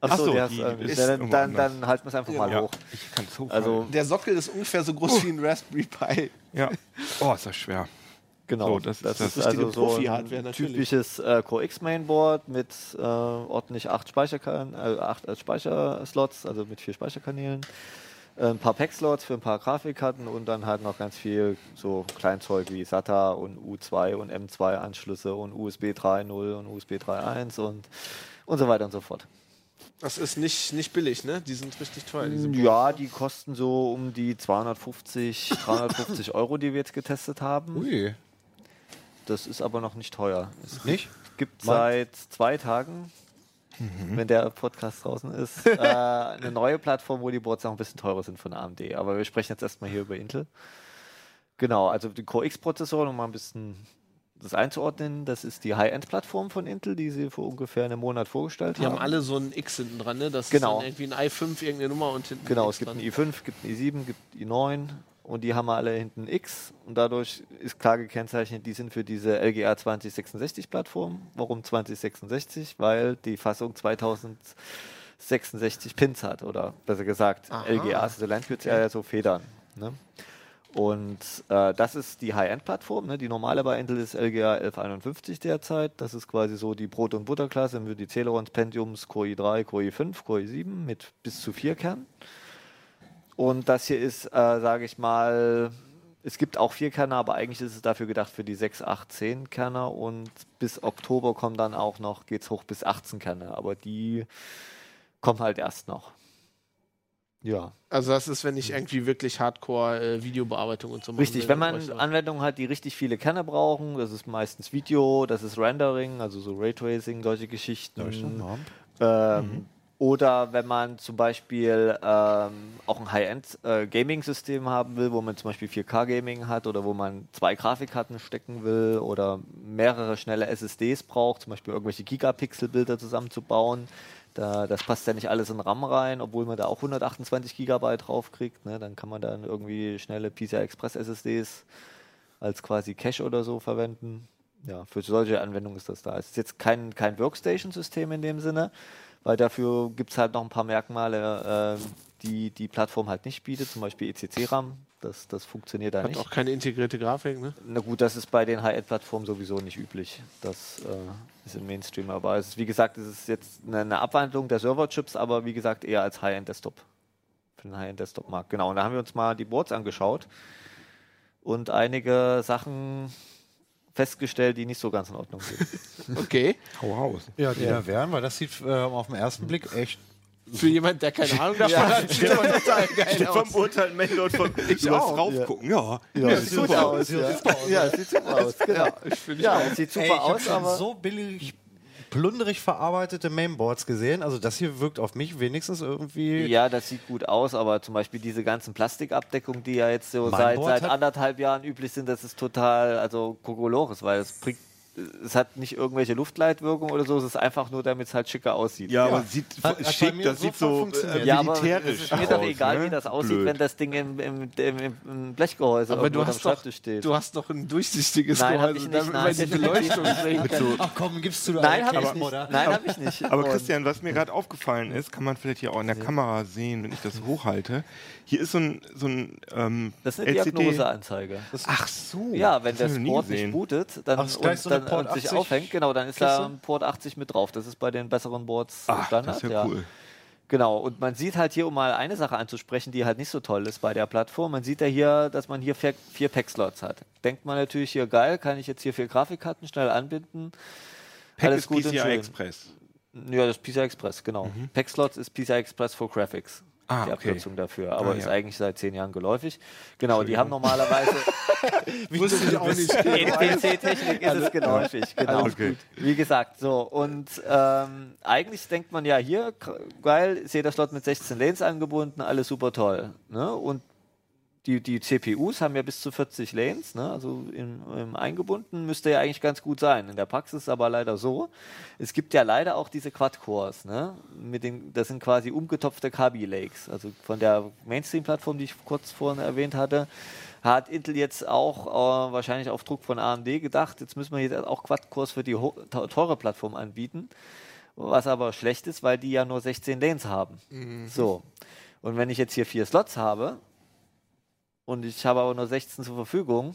Achso, Ach so, der die ist, ähm, ist dann, dann, dann halten wir es einfach mal Ja, hoch. ich kann es hochhalten. Also, der Sockel ist ungefähr so groß wie ein Raspberry Pi. ja. Oh, ist das schwer. genau. So, das ist das ist richtige also so ein natürlich. typisches äh, Core X Mainboard mit äh, ordentlich acht Speicherkan äh, acht als Speicherslots, also mit vier Speicherkanälen. Äh, Ein paar Pack-Slots für ein paar Grafikkarten und dann halt noch ganz viel so Kleinzeug wie SATA und U2 und M2-Anschlüsse und USB 3.0 und USB 3.1 und, und so weiter und so fort. Das ist nicht, nicht billig, ne? Die sind richtig teuer. Diese Ja, die kosten so um die 250, 350 Euro, die wir jetzt getestet haben. Ui, Das ist aber noch nicht teuer. Es nicht? gibt seit zwei Tagen, wenn der Podcast draußen ist, äh, eine neue Plattform, wo die Boards auch ein bisschen teurer sind von AMD. Aber wir sprechen jetzt erstmal hier über Intel. Genau, also die Core X-Prozessoren, um mal ein bisschen das einzuordnen, das ist die High-End-Plattform von Intel, die sie vor ungefähr einem Monat vorgestellt Die haben haben. alle so ein X hinten dran, ne? Das Genau. ist dann irgendwie ein i5, irgendeine Nummer und hinten Genau, ein es gibt dran. einen i5, gibt einen i7, gibt einen i9 und die haben alle hinten X und dadurch ist klar gekennzeichnet, die sind für diese LGA 2066 Plattform. Warum 2066? Weil die Fassung 2066 Pins hat oder besser gesagt Aha. LGAs, also Landkürze ja so Federn. Ne? Und äh, das ist die High-End-Plattform. Ne? Die normale bei Intel ist LGA 1151 derzeit. Das ist quasi so die Brot- und Butterklasse mit die Celerons, Pentiums, Core i3, Core i5, Core i7 mit bis zu vier Kernen. Und das hier ist, äh, sage ich mal, es gibt auch vier Kerner, aber eigentlich ist es dafür gedacht für die 6, 8, 10 Kerner und bis Oktober kommen dann auch noch, geht es hoch bis 18 Kerner, aber die kommen halt erst noch. Ja. Also das ist, wenn ich irgendwie wirklich Hardcore-Videobearbeitung und so machen Richtig, wenn man Anwendungen hat, die richtig viele Kerne brauchen, das ist meistens Video, das ist Rendering, also so Raytracing, solche Geschichten. Ähm, Oder wenn man zum Beispiel ähm, auch ein High-End-Gaming-System haben will, wo man zum Beispiel 4K-Gaming hat oder wo man zwei Grafikkarten stecken will oder mehrere schnelle SSDs braucht, zum Beispiel irgendwelche Gigapixel-Bilder zusammenzubauen. Da, das passt ja nicht alles in RAM rein, obwohl man da auch 128 Gigabyte draufkriegt. Ne? Dann kann man dann irgendwie schnelle PCI Express SSDs als quasi Cache oder so verwenden. Ja, für solche Anwendungen ist das da. Es ist jetzt kein, kein Workstation-System in dem Sinne, weil dafür gibt es halt noch ein paar Merkmale, äh, die die Plattform halt nicht bietet, zum Beispiel ECC-RAM. Das, das funktioniert da Hat nicht. auch keine integrierte Grafik, ne? Na gut, das ist bei den High-End-Plattformen sowieso nicht üblich. Das äh, ist im Mainstream. Aber es ist, wie gesagt, es ist jetzt eine, eine Abwandlung der Server-Chips, aber wie gesagt eher als High-End-Desktop. Für den High-End-Desktop-Markt. Genau, und da haben wir uns mal die Boards angeschaut und einige Sachen festgestellt, die nicht so ganz in Ordnung sind. Okay. Hau raus. Ja, die da wären, weil das sieht äh, auf den ersten Blick echt. Für jemand, der keine Ahnung davon hat, sieht aber total geil aus. beurteilt Mailot von ich auch. raufgucken. Ja, Ja, es sieht gut aus. Ja, ja sieht super aus. Genau. Ja, es sieht super Ey, ich aus, aber so billig, plunderig verarbeitete Mainboards gesehen. Also das hier wirkt auf mich wenigstens irgendwie. Ja, das sieht gut aus, aber zum Beispiel diese ganzen Plastikabdeckungen, die ja jetzt so seit, seit anderthalb Jahren üblich sind, das ist total, also Kokolores, weil es bringt, es hat nicht irgendwelche Luftleitwirkung oder so, es ist einfach nur, damit es halt schicker aussieht. ja, aber Ja. sieht Hat- hat schick, mir das sieht so funktioniert. äh, Ja, aber es militärisch ist mir doch aus, egal, ne? wie das aussieht, Blöd. wenn das Ding im, im, im, im, Blechgehäuse Aber du am hast, doch, Schreibtisch steht. du hast doch ein durchsichtiges Nein, hab Gehäuse, ich nicht, damit nein. man die Beleuchtung kann. Ach komm, gibst du da Nein, habe ich nicht. Nein, habe ich nicht. Aber Christian, was mir gerade aufgefallen ist, kann man vielleicht hier auch in der Kamera sehen, wenn ich das hochhalte. Hier ist so ein, so ein ähm, das ist eine LCD. Diagnoseanzeige. Ach so. Ja, wenn nie Board nicht bootet dann, Ach, ist gleich und, so eine dann Port und sich 80 aufhängt, genau, dann ist Kiste? da ein Port 80 mit drauf. Das ist bei den besseren Boards Ach, Standard. das ist ja, ja. cool. Genau, und man sieht halt hier, um mal eine Sache anzusprechen, die halt nicht so toll ist bei der Plattform, man sieht ja hier, dass man hier vier, vier Pack-Slots hat. Denkt man natürlich hier, geil, kann ich jetzt hier vier Grafikkarten schnell anbinden. Pack Alles ist gut und PCI schön. Express. Ja, das ist PCI Express, genau. Pack-Slots ist PCI Express for Graphics. Ah, die okay. Abkürzung dafür, aber Ah, ist ja. eigentlich seit zehn Jahren geläufig. Genau, die haben normalerweise Wusste ich auch nicht. in PC-Technik ist es geläufig, genau. Okay. Wie gesagt, so. Und ähm, eigentlich denkt man ja hier, geil, ist jeder Slot mit 16 Lanes angebunden, alles super toll. Ne? Und die, die CPUs haben ja bis zu 40 Lanes, ne? also im, im eingebunden müsste ja eigentlich ganz gut sein. In der Praxis ist aber leider so. Es gibt ja leider auch diese Quad-Cores, ne? Mit den, das sind quasi umgetopfte Kaby Lakes. Also von der Mainstream-Plattform, die ich kurz vorhin erwähnt hatte, hat Intel jetzt auch äh, wahrscheinlich auf Druck von AMD gedacht, jetzt müssen wir jetzt auch Quad-Cores für die teure Plattform anbieten. Was aber schlecht ist, weil die ja nur 16 Lanes haben. So. Und wenn ich jetzt hier vier Slots habe und ich habe aber nur 16 zur Verfügung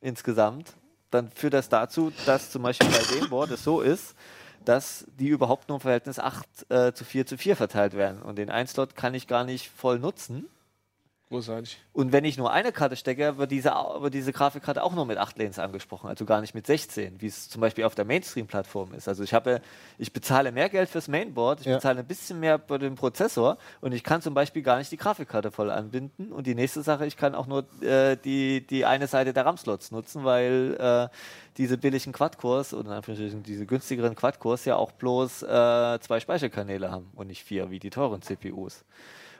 insgesamt, dann führt das dazu, dass zum Beispiel bei dem Board es so ist, dass die überhaupt nur im Verhältnis 8 äh, zu 4 zu 4 verteilt werden. Und den einen Slot kann ich gar nicht voll nutzen. Großartig. Und wenn ich nur eine Karte stecke, wird diese, wird diese Grafikkarte auch nur mit 8 Lanes angesprochen, also gar nicht mit 16, wie es zum Beispiel auf der Mainstream-Plattform ist. Also ich habe, ich bezahle mehr Geld fürs Mainboard, ich Ja. bezahle ein bisschen mehr bei dem Prozessor und ich kann zum Beispiel gar nicht die Grafikkarte voll anbinden. Und die nächste Sache, ich kann auch nur äh, die, die eine Seite der RAM-Slots nutzen, weil äh, diese billigen Quad-Cores oder in Anführungsstrichen diese günstigeren Quad-Cores ja auch bloß äh, zwei Speicherkanäle haben und nicht vier, wie die teuren CPUs.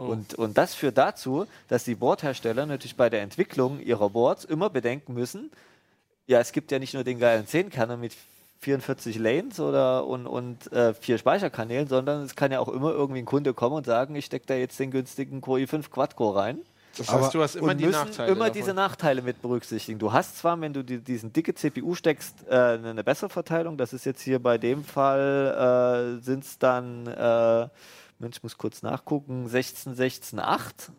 Und, und das führt dazu, dass die Boardhersteller natürlich bei der Entwicklung ihrer Boards immer bedenken müssen, ja, es gibt ja nicht nur den geilen 10-Kerner mit 44 Lanes oder und, und äh, vier Speicherkanälen, sondern es kann ja auch immer irgendwie ein Kunde kommen und sagen, ich stecke da jetzt den günstigen Core i5 Quad-Core rein. Das Aber- heißt, du hast immer die müssen Nachteile. immer davon. diese Nachteile mit berücksichtigen. Du hast zwar, wenn du die, diesen dicke CPU steckst, äh, eine bessere Verteilung. Das ist jetzt hier bei dem Fall, äh, sind es dann, äh, Mensch, ich muss kurz nachgucken, 16, 16, 8.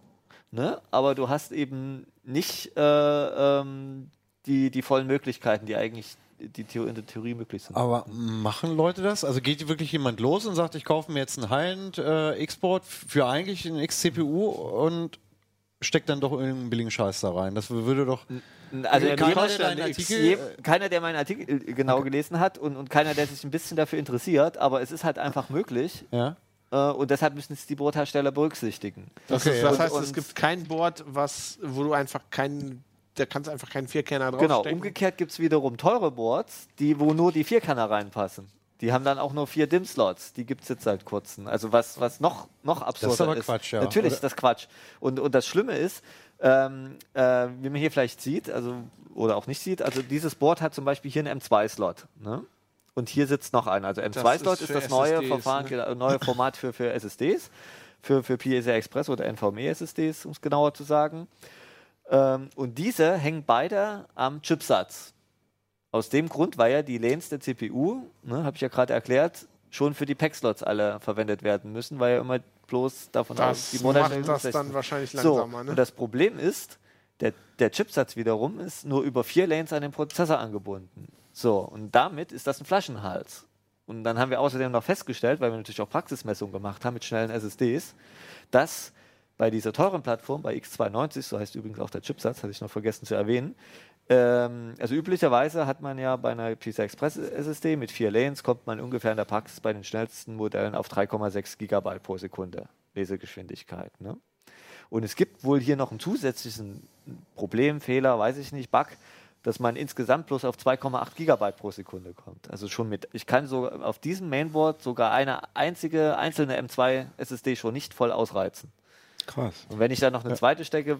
Ne? Aber du hast eben nicht äh, ähm, die, die vollen Möglichkeiten, die eigentlich die Theo in der Theorie möglich sind. Aber machen Leute das? Also geht wirklich jemand los und sagt, ich kaufe mir jetzt einen High-End-Export für eigentlich einen X-CPU und steckt dann doch irgendeinen billigen Scheiß da rein? Das würde doch... Also Ja, keiner, keiner, der deinen Artikel, keiner, der meinen Artikel äh, genau gelesen hat und, und keiner, der sich ein bisschen dafür interessiert, aber es ist halt einfach möglich Ja? Äh, und deshalb müssen es die Boothersteller berücksichtigen. Das, Okay, ist, ja. das Und- heißt, es und- gibt kein Board, was, wo du einfach keinen, da kannst du einfach keinen Vierkerner Genau, draufstecken. umgekehrt gibt es wiederum teure Boards, die, wo nur die Vierkanner reinpassen. Die haben dann auch nur vier DIM-Slots. Die gibt es jetzt seit kurzem. Also was, was noch, noch absurder aber Quatsch, ja. Natürlich Oder- ist das Quatsch. Und, und das Schlimme ist, ähm, äh, wie man hier vielleicht sieht, also oder auch nicht sieht, also dieses Board hat zum Beispiel hier einen M2-Slot. Ne? Und hier sitzt noch einer. Also M2-Slot ist ist, das neue SSDs, Verfahren, ne? genau, neue Format für, für SSDs, für, für PCI Express oder NVMe-SSDs, um es genauer zu sagen. Ähm, und diese hängen beide am Chipsatz. Aus dem Grund, weil ja die Lanes der CPU, ne, habe ich ja gerade erklärt, schon für die Pack-Slots alle verwendet werden müssen, weil ja immer bloß davon das die macht Monatsstellen das dann wahrscheinlich So, langsamer. ne? und das Problem ist, der, der Chipsatz wiederum ist nur über vier Lanes an den Prozessor angebunden. So, und damit ist das ein Flaschenhals. Und dann haben wir außerdem noch festgestellt, weil wir natürlich auch Praxismessungen gemacht haben mit schnellen SSDs, dass bei dieser teuren Plattform, bei X92, so heißt übrigens auch der Chipsatz, hatte ich noch vergessen zu erwähnen, ähm, also üblicherweise hat man ja bei einer PCI Express SSD mit vier Lanes, kommt man ungefähr in der Praxis bei den schnellsten Modellen auf 3,6 Gigabyte pro Sekunde Lesegeschwindigkeit. Ne? Und es gibt wohl hier noch einen zusätzlichen Problem, Fehler, weiß ich nicht, Bug, dass man insgesamt bloß auf 2,8 Gigabyte pro Sekunde kommt. Also schon mit, ich kann so auf diesem Mainboard sogar eine einzige einzelne M2 SSD schon nicht voll ausreizen. Krass. Und wenn ich da noch eine zweite stecke,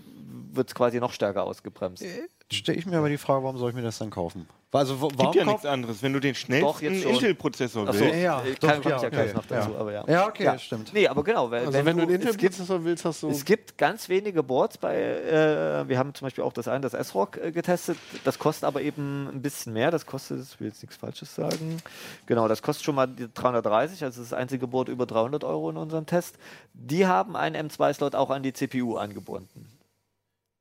wird es quasi noch stärker ausgebremst. Stelle ich mir aber die Frage, warum soll ich mir das dann kaufen? Also, wo- Gibt warum ja kauf- nichts anderes. Wenn du den Doch, schnellsten. Intel-Prozessor Achso, willst, Ja, ich doch, kann, komm ja, ja okay, gleich noch dazu, ja. aber ja. Ja, okay, Ja. stimmt. Nee, aber genau, weil, Also wenn, wenn du einen es gibt, Intel-Prozessor willst, hast du... es gibt ganz wenige Boards bei, äh, wir haben zum Beispiel auch das eine, das S-Rock äh, getestet, das kostet aber eben ein bisschen mehr, das kostet, ich will jetzt nichts Falsches sagen, genau, das kostet schon mal die 330, also das einzige Board über 300 Euro in unserem Test. Die haben einen M2-Slot auch an die CPU angebunden.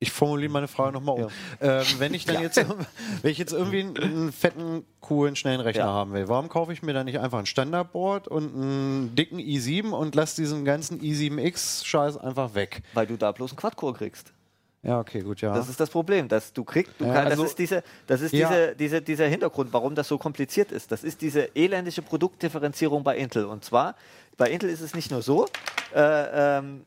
Ich formuliere meine Frage nochmal um. Ähm, wenn ich dann jetzt, wenn ich jetzt irgendwie einen, einen fetten, coolen, schnellen Rechner Ja. haben will, warum kaufe ich mir dann nicht einfach ein Standardboard und einen dicken i7 und lasse diesen ganzen i7X-Scheiß einfach weg? Weil du da bloß einen Quad-Core kriegst. Ja, okay, gut, ja. Das ist das Problem, dass du kriegst, du Ja, kann, also- das ist, diese, das ist Ja. diese, diese, dieser Hintergrund, warum das so kompliziert ist. Das ist diese elendige Produktdifferenzierung bei Intel. Und zwar, bei Intel ist es nicht nur so, äh, ähm,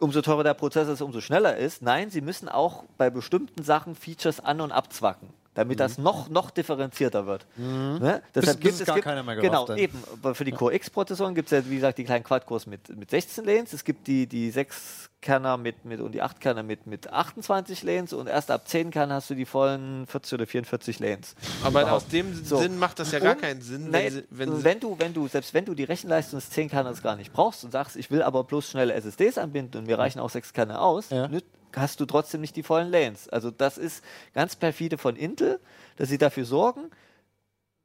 umso teurer der Prozessor ist, umso schneller ist. Nein, sie müssen auch bei bestimmten Sachen Features an- und abzwacken, damit das noch, noch differenzierter wird. Ne? Deshalb bis es gar keiner mehr gerafft Genau, hat. eben. Für die Core X-Prozessoren gibt es ja, wie gesagt, die kleinen Quad-Cores mit, mit 16 Lanes. Es gibt die, die 6 Kerner mit, mit und die 8 Kerner mit, mit 28 Lanes und erst ab 10 Kerner hast du die vollen 40 oder 44 Lanes. aber Überhaupt. aus dem So. Sinn macht das ja gar Und- keinen Sinn, wenn, sie, wenn, wenn, du, wenn du, selbst wenn du die Rechenleistung des 10 Kerners gar nicht brauchst und sagst, ich will aber bloß schnelle SSDs anbinden und mir reichen auch 6 Kerner aus, Ja. nüt- hast du trotzdem nicht die vollen Lanes. Also das ist ganz perfide von Intel, dass sie dafür sorgen,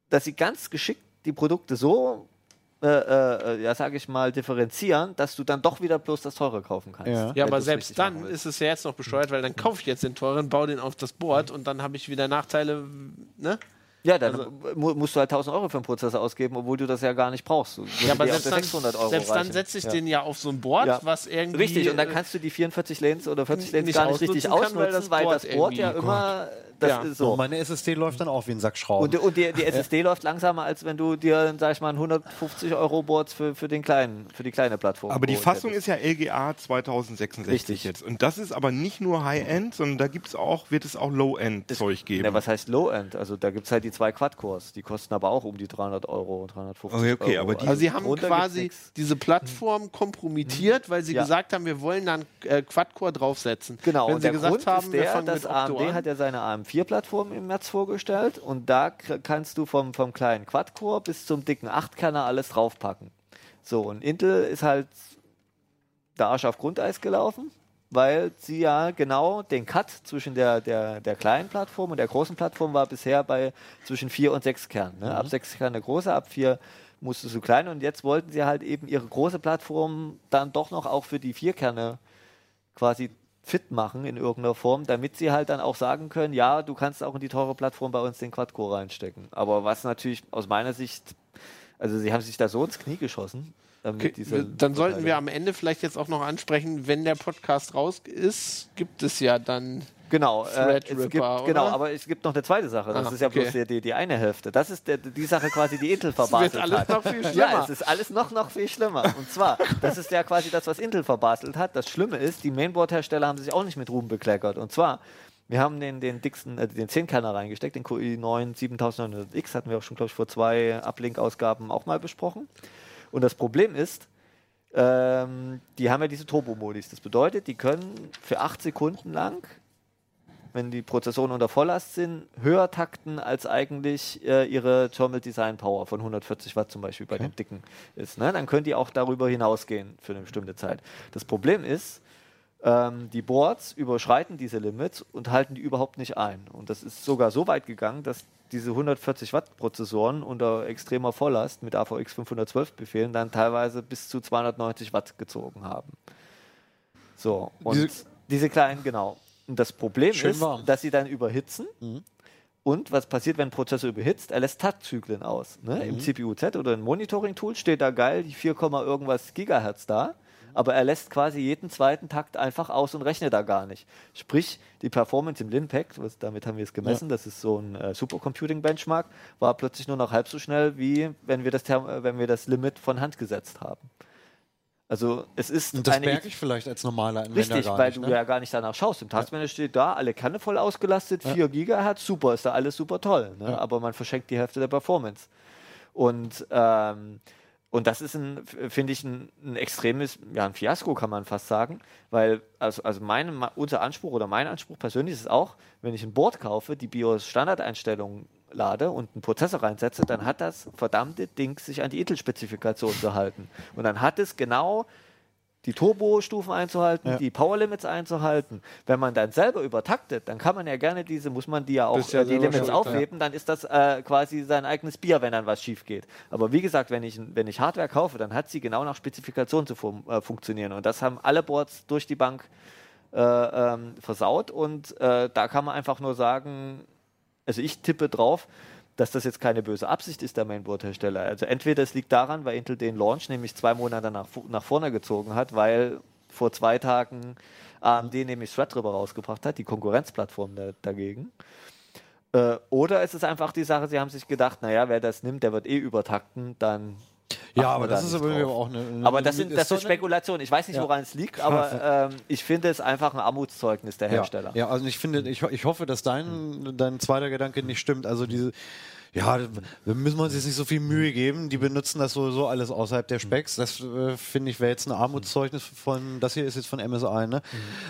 dass sie ganz geschickt die Produkte so, äh, äh, ja, sage ich mal, differenzieren, dass du dann doch wieder bloß das teure kaufen kannst. Ja. ja, aber selbst dann ist es ja jetzt noch besteuert, weil dann kaufe ich jetzt den teuren, baue den auf das Board und dann habe ich wieder Nachteile, ne? Ja, dann Also- mu- musst du halt 1000 Euro für einen Prozessor ausgeben, obwohl du das ja gar nicht brauchst. Du- Ja, aber selbst dann, 600 Euro selbst dann setze ich Ja. den ja auf so ein Board, Ja. was irgendwie... Richtig, und dann äh, kannst du die 44 Lanes oder 40 Lanes nicht gar nicht richtig ausnutzen kann, ausnutzen, weil das weil Board das Board ja immer, das Ja. ist so. so. meine SSD läuft dann auch wie ein Sack Schrauben. Und, und die, die SSD läuft langsamer, als wenn du dir, sag ich mal, ein 150 Euro Board für, für, den kleinen, für die kleine Plattform Aber die Fassung hättest. ist ja LGA 2066 Richtig. jetzt. Und das ist aber nicht nur High-End, sondern da gibt's auch, wird es auch Low-End-Zeug geben. Ja, was heißt Low-End? Also da gibt es halt die die zwei Quad-Cores. Die kosten aber auch um die 300 Euro, 350 Okay, okay, Euro. aber die- Also sie haben quasi diese Plattform kompromittiert, weil sie Ja. gesagt haben, wir wollen dann äh, Quad-Core draufsetzen. Genau, Wenn und sie der gesagt Grund haben, ist der, dass AMD an. hat ja seine AM4-Plattform im März vorgestellt und da kannst du vom, vom kleinen Quad-Core bis zum dicken 8-Kerner alles draufpacken. So, und Intel ist halt der Arsch auf Grundeis gelaufen, weil sie ja genau den Cut zwischen der, der, der kleinen Plattform und der großen Plattform war bisher bei zwischen 4 und 6 Kernen. Ne? Ab 6 Kern der große, ab 4 musstest du klein und jetzt wollten sie halt eben ihre große Plattform dann doch noch auch für die 4 Kerne quasi fit machen in irgendeiner Form, damit sie halt dann auch sagen können, ja, du kannst auch in die teure Plattform bei uns den Quad-Core reinstecken. Aber was natürlich aus meiner Sicht, also sie haben sich da so ins Knie geschossen. Okay, dann sollten wir am Ende vielleicht jetzt auch noch ansprechen, wenn der Podcast raus ist, gibt es ja dann Genau, äh, es gibt, oder? genau, aber es gibt noch eine zweite Sache. Das Ah, ist ja okay. bloß die, die, eine Hälfte. Das ist der, die Sache quasi, die Intel es verbaselt wird alles hat. noch viel Ja, schlimmer. es ist alles noch, noch viel schlimmer. Und zwar, das ist ja quasi das, was Intel verbastelt hat. Das Schlimme ist, die Mainboard-Hersteller haben sich auch nicht mit Ruhm bekleckert. Und zwar, wir haben den, den dicksten, äh, den 10-Kerner reingesteckt, den QI9 7900X, hatten wir auch schon, glaube ich, vor zwei Uplink-Ausgaben auch mal besprochen. Und das Problem ist, ähm, die haben ja diese Turbo-Modis. Das bedeutet, die können für 8 Sekunden lang wenn die Prozessoren unter Volllast sind, höher takten als eigentlich äh, ihre Thermal Design Power von 140 Watt zum Beispiel bei dem dicken ist. Ne? Dann können die auch darüber hinausgehen für eine bestimmte Zeit. Das Problem ist, ähm, die Boards überschreiten diese Limits und halten die überhaupt nicht ein. Und das ist sogar so weit gegangen, dass diese 140 Watt Prozessoren unter extremer Volllast mit AVX 512 Befehlen dann teilweise bis zu 290 Watt gezogen haben. So, und Diese- diese, kleinen, genau. Und das Problem ist, warm. dass sie dann überhitzen. Und was passiert, wenn ein Prozessor überhitzt? Er lässt Taktzyklen aus. Ne? Im CPU-Z oder im Monitoring-Tool steht da geil die 4, irgendwas Gigahertz da. Aber er lässt quasi jeden zweiten Takt einfach aus und rechnet da gar nicht. Sprich, die Performance im Linpack, was, damit haben wir es gemessen, das ist so ein äh, Supercomputing-Benchmark, war plötzlich nur noch halb so schnell, wie wenn wir das, Therm äh, wenn wir das Limit von Hand gesetzt haben. Also es ist Und das merke ich vielleicht als normaler Anwender Richtig, gar weil nicht. du ne? ja gar nicht danach schaust. Im Taskmanager steht da, alle Kerne voll ausgelastet, 4 Gigahertz, super, ist da alles super toll. Ne? Aber man verschenkt die Hälfte der Performance. Und, ähm, und das ist, ein, finde ich, ein, ein extremes, ja, ein Fiasko, kann man fast sagen. Weil, also, also mein, unser Anspruch oder mein Anspruch persönlich ist auch, wenn ich ein Board kaufe, die BIOS-Standardeinstellungen lade und einen Prozessor reinsetze, dann hat das verdammte Ding sich an die Intel-Spezifikation zu halten. Und dann hat es genau die Turbo-Stufen einzuhalten, Ja. die Power-Limits einzuhalten. Wenn man dann selber übertaktet, dann kann man ja gerne diese, muss man die ja auch, ja äh, die Limits aufheben, dann ist das äh, quasi sein eigenes Bier, wenn dann was schief geht. Aber wie gesagt, wenn ich, wenn ich Hardware kaufe, dann hat sie genau nach Spezifikation zu fun äh, funktionieren. Und das haben alle Boards durch die Bank äh, ähm, versaut. Und äh, da kann man einfach nur sagen, also ich tippe drauf, dass das jetzt keine böse Absicht ist der Mainboard-Hersteller. Also entweder es liegt daran, weil Intel den Launch nämlich zwei Monate nach, nach vorne gezogen hat, weil vor zwei Tagen AMD nämlich Threadripper rausgebracht hat, die Konkurrenzplattform da, dagegen. Äh, oder es ist einfach die Sache, sie haben sich gedacht, naja, wer das nimmt, der wird eh übertakten, dann Ja, aber das da ist aber auch eine. eine Aber das, sind, das so ist eine- Spekulation. Ich weiß nicht, Ja. woran es liegt, aber ähm, ich finde es einfach ein Armutszeugnis der Hersteller. Ja, ja also ich finde, ich, ich hoffe, dass dein, dein zweiter Gedanke nicht stimmt. Also diese, ja, da müssen wir uns jetzt nicht so viel Mühe geben. Die benutzen das sowieso alles außerhalb der Specs. Das äh, finde ich wäre jetzt ein Armutszeugnis von, das hier ist jetzt von MSI, ne?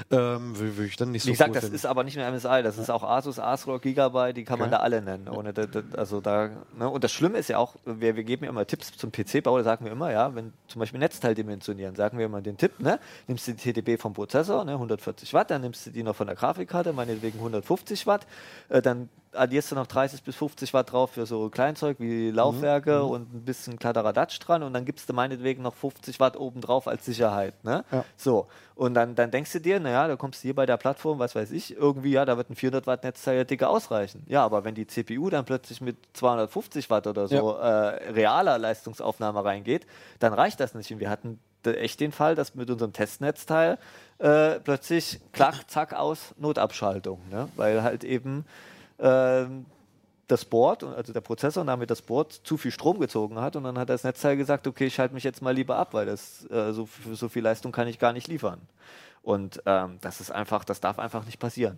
Ähm, Würde ich dann nicht so Wie gesagt, cool das finden. ist aber nicht nur MSI, das ist auch Asus, ASRock, Gigabyte, die kann man Okay. da alle nennen. Ohne da, da, also da, ne? Und das Schlimme ist ja auch, wir, wir geben ja immer Tipps zum PC-Bau, da sagen wir immer, ja, wenn zum Beispiel Netzteil dimensionieren, sagen wir immer den Tipp, ne? nimmst du die TDP vom Prozessor, ne? 140 Watt, dann nimmst du die noch von der Grafikkarte, meinetwegen 150 Watt, äh, dann addierst du noch 30 bis 50 Watt drauf für so Kleinzeug wie Laufwerke und ein bisschen Kladderadatsch dran und dann gibst du meinetwegen noch 50 Watt oben drauf als Sicherheit. Ne? Ja. So, und dann, dann denkst du dir, naja, da kommst du hier bei der Plattform, was weiß ich, irgendwie, ja, da wird ein 400 Watt Netzteil ja dicker ausreichen. Ja, aber wenn die CPU dann plötzlich mit 250 Watt oder so äh, realer Leistungsaufnahme reingeht, dann reicht das nicht. Und wir hatten echt den Fall, dass mit unserem Testnetzteil äh, plötzlich klack, zack, aus Notabschaltung, ne? weil halt eben das Board, also der Prozessor damit das Board zu viel Strom gezogen hat und dann hat das Netzteil gesagt, okay, ich schalte mich jetzt mal lieber ab, weil das äh, so, so viel Leistung kann ich gar nicht liefern. Und ähm, das ist einfach, das darf einfach nicht passieren.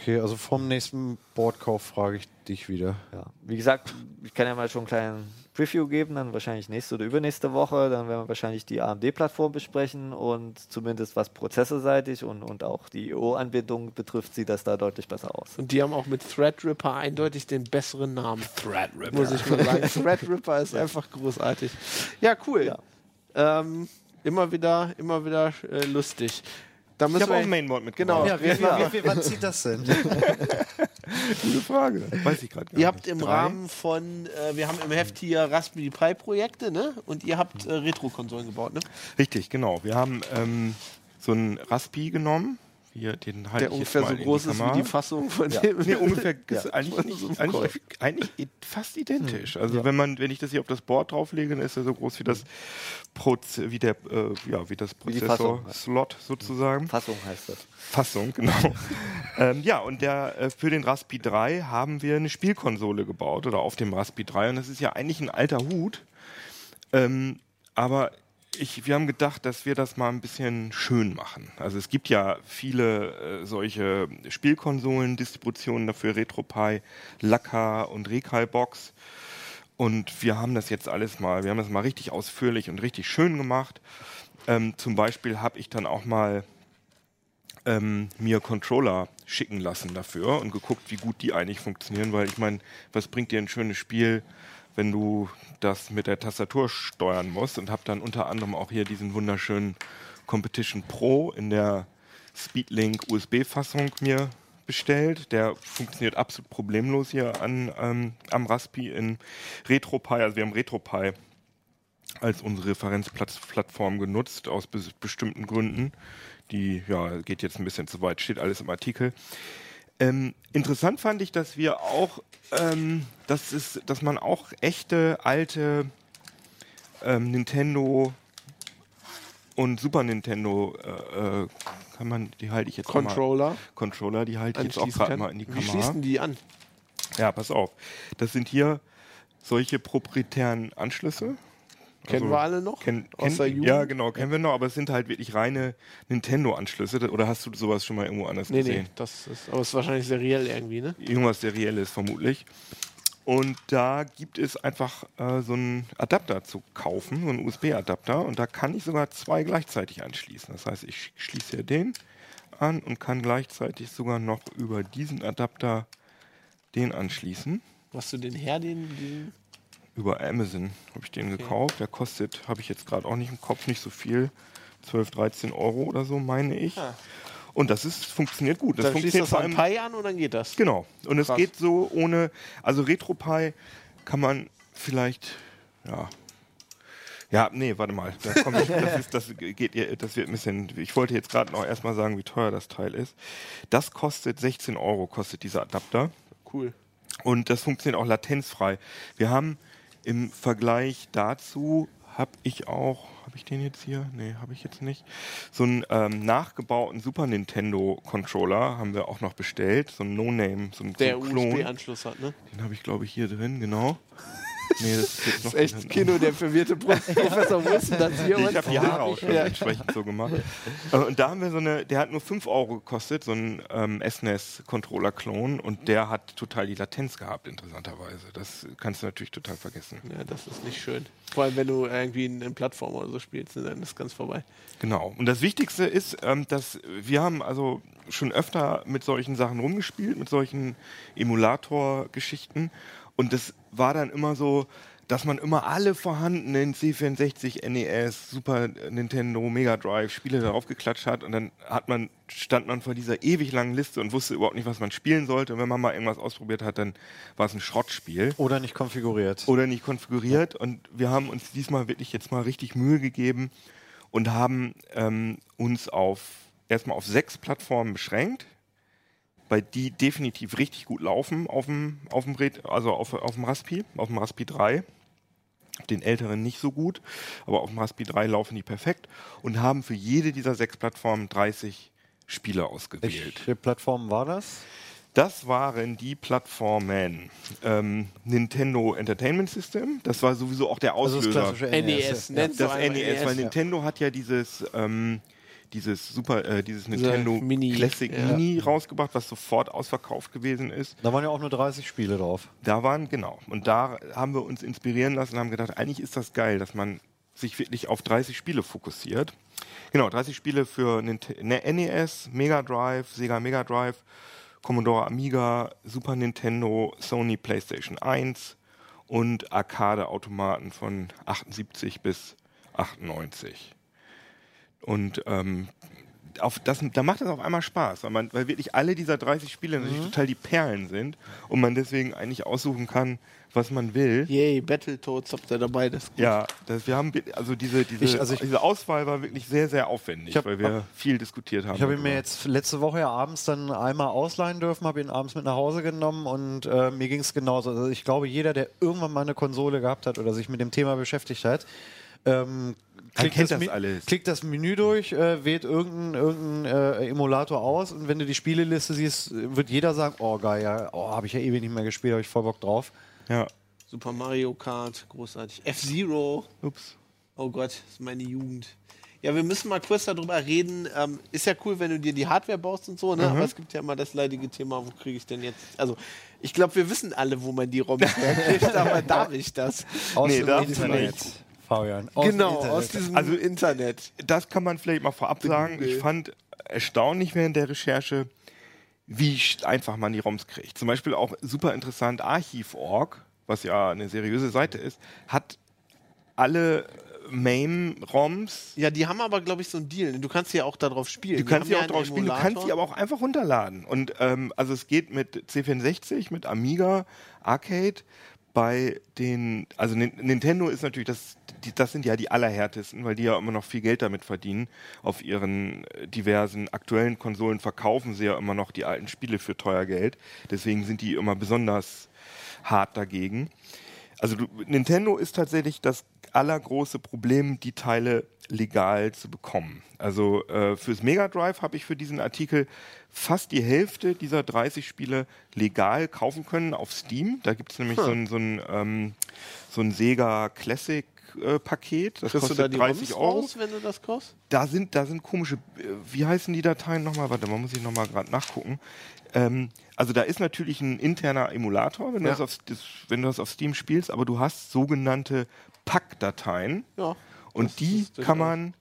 Okay, also vom nächsten Boardkauf frage ich dich wieder. Ja. Wie gesagt, ich kann ja mal schon einen kleinen Preview geben, dann wahrscheinlich nächste oder übernächste Woche. Dann werden wir wahrscheinlich die AMD-Plattform besprechen und zumindest was prozessorseitig und, und auch die IO-Anbindung betrifft, sieht das da deutlich besser aus. Und die haben auch mit Threadripper eindeutig den besseren Namen. Threadripper. Muss ich mal sagen. Threadripper ist einfach großartig. Ja, cool. Ja. Ähm, immer wieder, immer wieder äh, lustig. Da Ich habe auch ein Mainboard mitgebracht. Genau. Ja, wie, wie, wie, wie, wann zieht das denn? Gute Frage. Weiß ich gerade gar Ihr habt nicht. im Drei? Rahmen von, äh, wir haben im Heft hier Raspberry Pi Projekte, ne? Und ihr habt äh, Retro-Konsolen gebaut, ne? Richtig, genau. Wir haben ähm, so einen Raspi genommen. Hier, den halte Der ungefähr so groß ist wie die Fassung von Ja. dem. Nee, ungefähr Ja. eigentlich, so eigentlich, eigentlich fast identisch. Also wenn man, wenn ich das hier auf das Board drauflege, dann ist er so groß wie das Proz wie der, äh, ja, wie das. Prozessor-Slot sozusagen. Fassung heißt das. Fassung, genau. ähm, ja, und der, äh, für den Raspi 3 haben wir eine Spielkonsole gebaut oder auf dem Raspi 3 und das ist ja eigentlich ein alter Hut. Ähm, aber ich, wir haben gedacht, dass wir das mal ein bisschen schön machen. Also es gibt ja viele äh, solche Spielkonsolen, Distributionen dafür, RetroPie, Laka und Recalbox. Und wir haben das jetzt alles mal, wir haben das mal richtig ausführlich und richtig schön gemacht. Ähm, zum Beispiel habe ich dann auch mal ähm, mir Controller schicken lassen dafür und geguckt, wie gut die eigentlich funktionieren, weil ich meine, was bringt dir ein schönes Spiel, wenn du das mit der Tastatur steuern musst und habe dann unter anderem auch hier diesen wunderschönen Competition Pro in der Speedlink USB-Fassung mir bestellt. Der funktioniert absolut problemlos hier an, ähm, am Raspi in RetroPie. Also wir haben RetroPie als unsere Referenzplattform genutzt, aus bes bestimmten Gründen. Die, ja, geht jetzt ein bisschen zu weit, steht alles im Artikel. Ähm, interessant fand ich, dass wir auch, ähm, dass, es, dass man auch echte alte ähm, Nintendo und Super Nintendo, äh, äh, kann man, die halte ich jetzt Controller Mal, Controller, die halte ich jetzt auch gerade mal in die Wie Kamera. schließen die an? Ja, pass auf. Das sind hier solche proprietären Anschlüsse. Kennen Also, wir alle noch? Kenn, Aus kenn, ja, genau, kennen wir noch, aber es sind halt wirklich reine Nintendo-Anschlüsse. Oder hast du sowas schon mal irgendwo anders Nee, gesehen? nee, das ist, aber es ist wahrscheinlich seriell irgendwie, ne? Irgendwas Serielles vermutlich. Und da gibt es einfach äh, so einen Adapter zu kaufen, so einen USB-Adapter. Und da kann ich sogar zwei gleichzeitig anschließen. Das heißt, ich schließe hier den an und kann gleichzeitig sogar noch über diesen Adapter den anschließen. Hast du den her, den, den Über Amazon habe ich den gekauft. Der kostet, habe ich jetzt gerade auch nicht im Kopf, nicht so viel. 12, 13 Euro oder so, meine ich. Ah. Und das ist, funktioniert gut. Das dann funktioniert das vor an allem. Pi an und dann geht das. Genau. Und es Krass. geht so ohne. Also RetroPie kann man vielleicht. Ja. Ja, nee, warte mal. Da ich, das, ist, das, geht, das wird ein bisschen. Ich wollte jetzt gerade noch erstmal sagen, wie teuer das Teil ist. Das kostet 16 Euro, kostet dieser Adapter. Cool. Und das funktioniert auch latenzfrei. Wir haben im Vergleich dazu, habe ich auch, habe ich den jetzt hier? Nee, habe ich jetzt nicht. So einen ähm, nachgebauten Super Nintendo Controller haben wir auch noch bestellt. So ein No-Name, so ein, so Der Klon. USB-Anschluss hat, ne? Den habe ich, glaube ich, hier drin, genau. Nee, das Das ist echt Kino, der verwirrte Pro- Professor Wilson, das hier. Ich habe die Haare auch schon Ja. entsprechend so gemacht. Äh, Und da haben wir so eine, der hat nur 5 Euro gekostet, so ein ähm, SNES-Controller-Klon und der hat total die Latenz gehabt, interessanterweise. Das kannst du natürlich total vergessen. Ja, das ist nicht schön. Vor allem, wenn du irgendwie in, in Plattform oder so spielst, ne, dann ist ganz vorbei. Genau. Und das Wichtigste ist, ähm, dass wir haben also schon öfter mit solchen Sachen rumgespielt, mit solchen Emulator-Geschichten. Und das war dann immer so, dass man immer alle vorhandenen C64, NES, Super Nintendo, Mega Drive Spiele darauf geklatscht hat und dann hat man, stand man vor dieser ewig langen Liste und wusste überhaupt nicht, was man spielen sollte. Und wenn man mal irgendwas ausprobiert hat, dann war es ein Schrottspiel Oder nicht konfiguriert. oder nicht konfiguriert. Und wir haben uns diesmal wirklich jetzt mal richtig Mühe gegeben und haben ähm, uns auf erstmal auf sechs Plattformen beschränkt, bei die definitiv richtig gut laufen auf dem, auf dem also auf, auf dem Raspi, auf dem Raspi 3. Auf den älteren nicht so gut, aber auf dem Raspi 3 laufen die perfekt und haben für jede dieser sechs Plattformen 30 Spiele ausgewählt. Welche Plattform war das? Das waren die Plattformen ähm, Nintendo Entertainment System. Das war sowieso auch der Also Auslöser. das klassische NES, ja. nennt so das einmal NES, weil ja. Nintendo hat ja dieses, ähm, dieses Super, äh, dieses Nintendo Mini, Classic ja. Mini rausgebracht, was sofort ausverkauft gewesen ist. Da waren ja auch nur 30 Spiele drauf. Da waren, genau. Und da haben wir uns inspirieren lassen und haben gedacht, eigentlich ist das geil, dass man sich wirklich auf 30 Spiele fokussiert. Genau, 30 Spiele für ne- NES, Mega Drive, Sega Mega Drive, Commodore Amiga, Super Nintendo, Sony PlayStation 1 und Arcade-Automaten von 78 bis 98. Und ähm, auf das, da macht das auf einmal Spaß, weil, man, weil wirklich alle dieser 30 Spiele natürlich total die Perlen sind und man deswegen eigentlich aussuchen kann, was man will. Yay, Battletoads habt ihr dabei. Das. Ja, das, wir haben also diese, diese, Ich- also ich- diese Auswahl war wirklich sehr, sehr aufwendig, hab- weil wir viel diskutiert haben. Ich habe ihn mir jetzt letzte Woche ja abends dann einmal ausleihen dürfen, habe ihn abends mit nach Hause genommen und äh, mir ging es genauso. Also ich glaube, jeder, der irgendwann mal eine Konsole gehabt hat oder sich mit dem Thema beschäftigt hat, ähm, klickt, kennt das Mi- alles. klickt das Menü durch, äh, wählt irgendeinen irgendein, äh, Emulator aus und wenn du die Spieleliste siehst, wird jeder sagen, oh geil, ja, oh, habe ich ja ewig nicht mehr gespielt, habe ich voll Bock drauf. Ja. Super Mario Kart, großartig. F-Zero, Ups. oh Gott, das ist meine Jugend. Ja, wir müssen mal kurz darüber reden. Ähm, ist ja cool, wenn du dir die Hardware baust und so, ne? Aber es gibt ja immer das leidige Thema, wo kriege ich denn jetzt. Also, ich glaube, wir wissen alle, wo man die ROMs herkriegt, aber darf ich das? Aus Nee, du Internet. nicht. Fabian. Aus genau, dem aus diesem Also- Internet. Das kann man vielleicht mal vorab sagen. Ich fand erstaunlich während der Recherche, wie einfach man die ROMs kriegt. Zum Beispiel auch super interessant, Archiv.org, was ja eine seriöse Seite ist, hat alle MAME-ROMs Ja, die haben aber, glaube ich, so einen Deal. Du kannst ja auch darauf spielen. Du Die kannst ja auch drauf spielen, du kannst sie aber auch einfach runterladen. Und ähm, also es geht mit C64, mit Amiga, Arcade. Bei den, also Nin- Nintendo ist natürlich das, das sind ja die allerhärtesten, weil die ja immer noch viel Geld damit verdienen. Auf ihren äh, diversen aktuellen Konsolen verkaufen sie ja immer noch die alten Spiele für teuer Geld. Deswegen sind die immer besonders hart dagegen. Also du, Nintendo ist tatsächlich das allergroße Problem, die Teile legal zu bekommen. Also äh, fürs Mega Drive habe ich für diesen Artikel fast die Hälfte dieser 30 Spiele legal kaufen können auf Steam. Da gibt es nämlich so ein, so ein, ähm, so ein Sega Classic Paket. Das Kriegst du kostet da die 30 ROMs Euro. raus, wenn du das kaufst? Da sind, da sind komische, äh, wie heißen die Dateien nochmal? Warte mal, muss ich nochmal gerade nachgucken. Ähm, also da ist natürlich ein interner Emulator, wenn, du Ja. das auf, das, wenn du das auf Steam spielst, aber du hast sogenannte Pack-Dateien Ja. und die kann man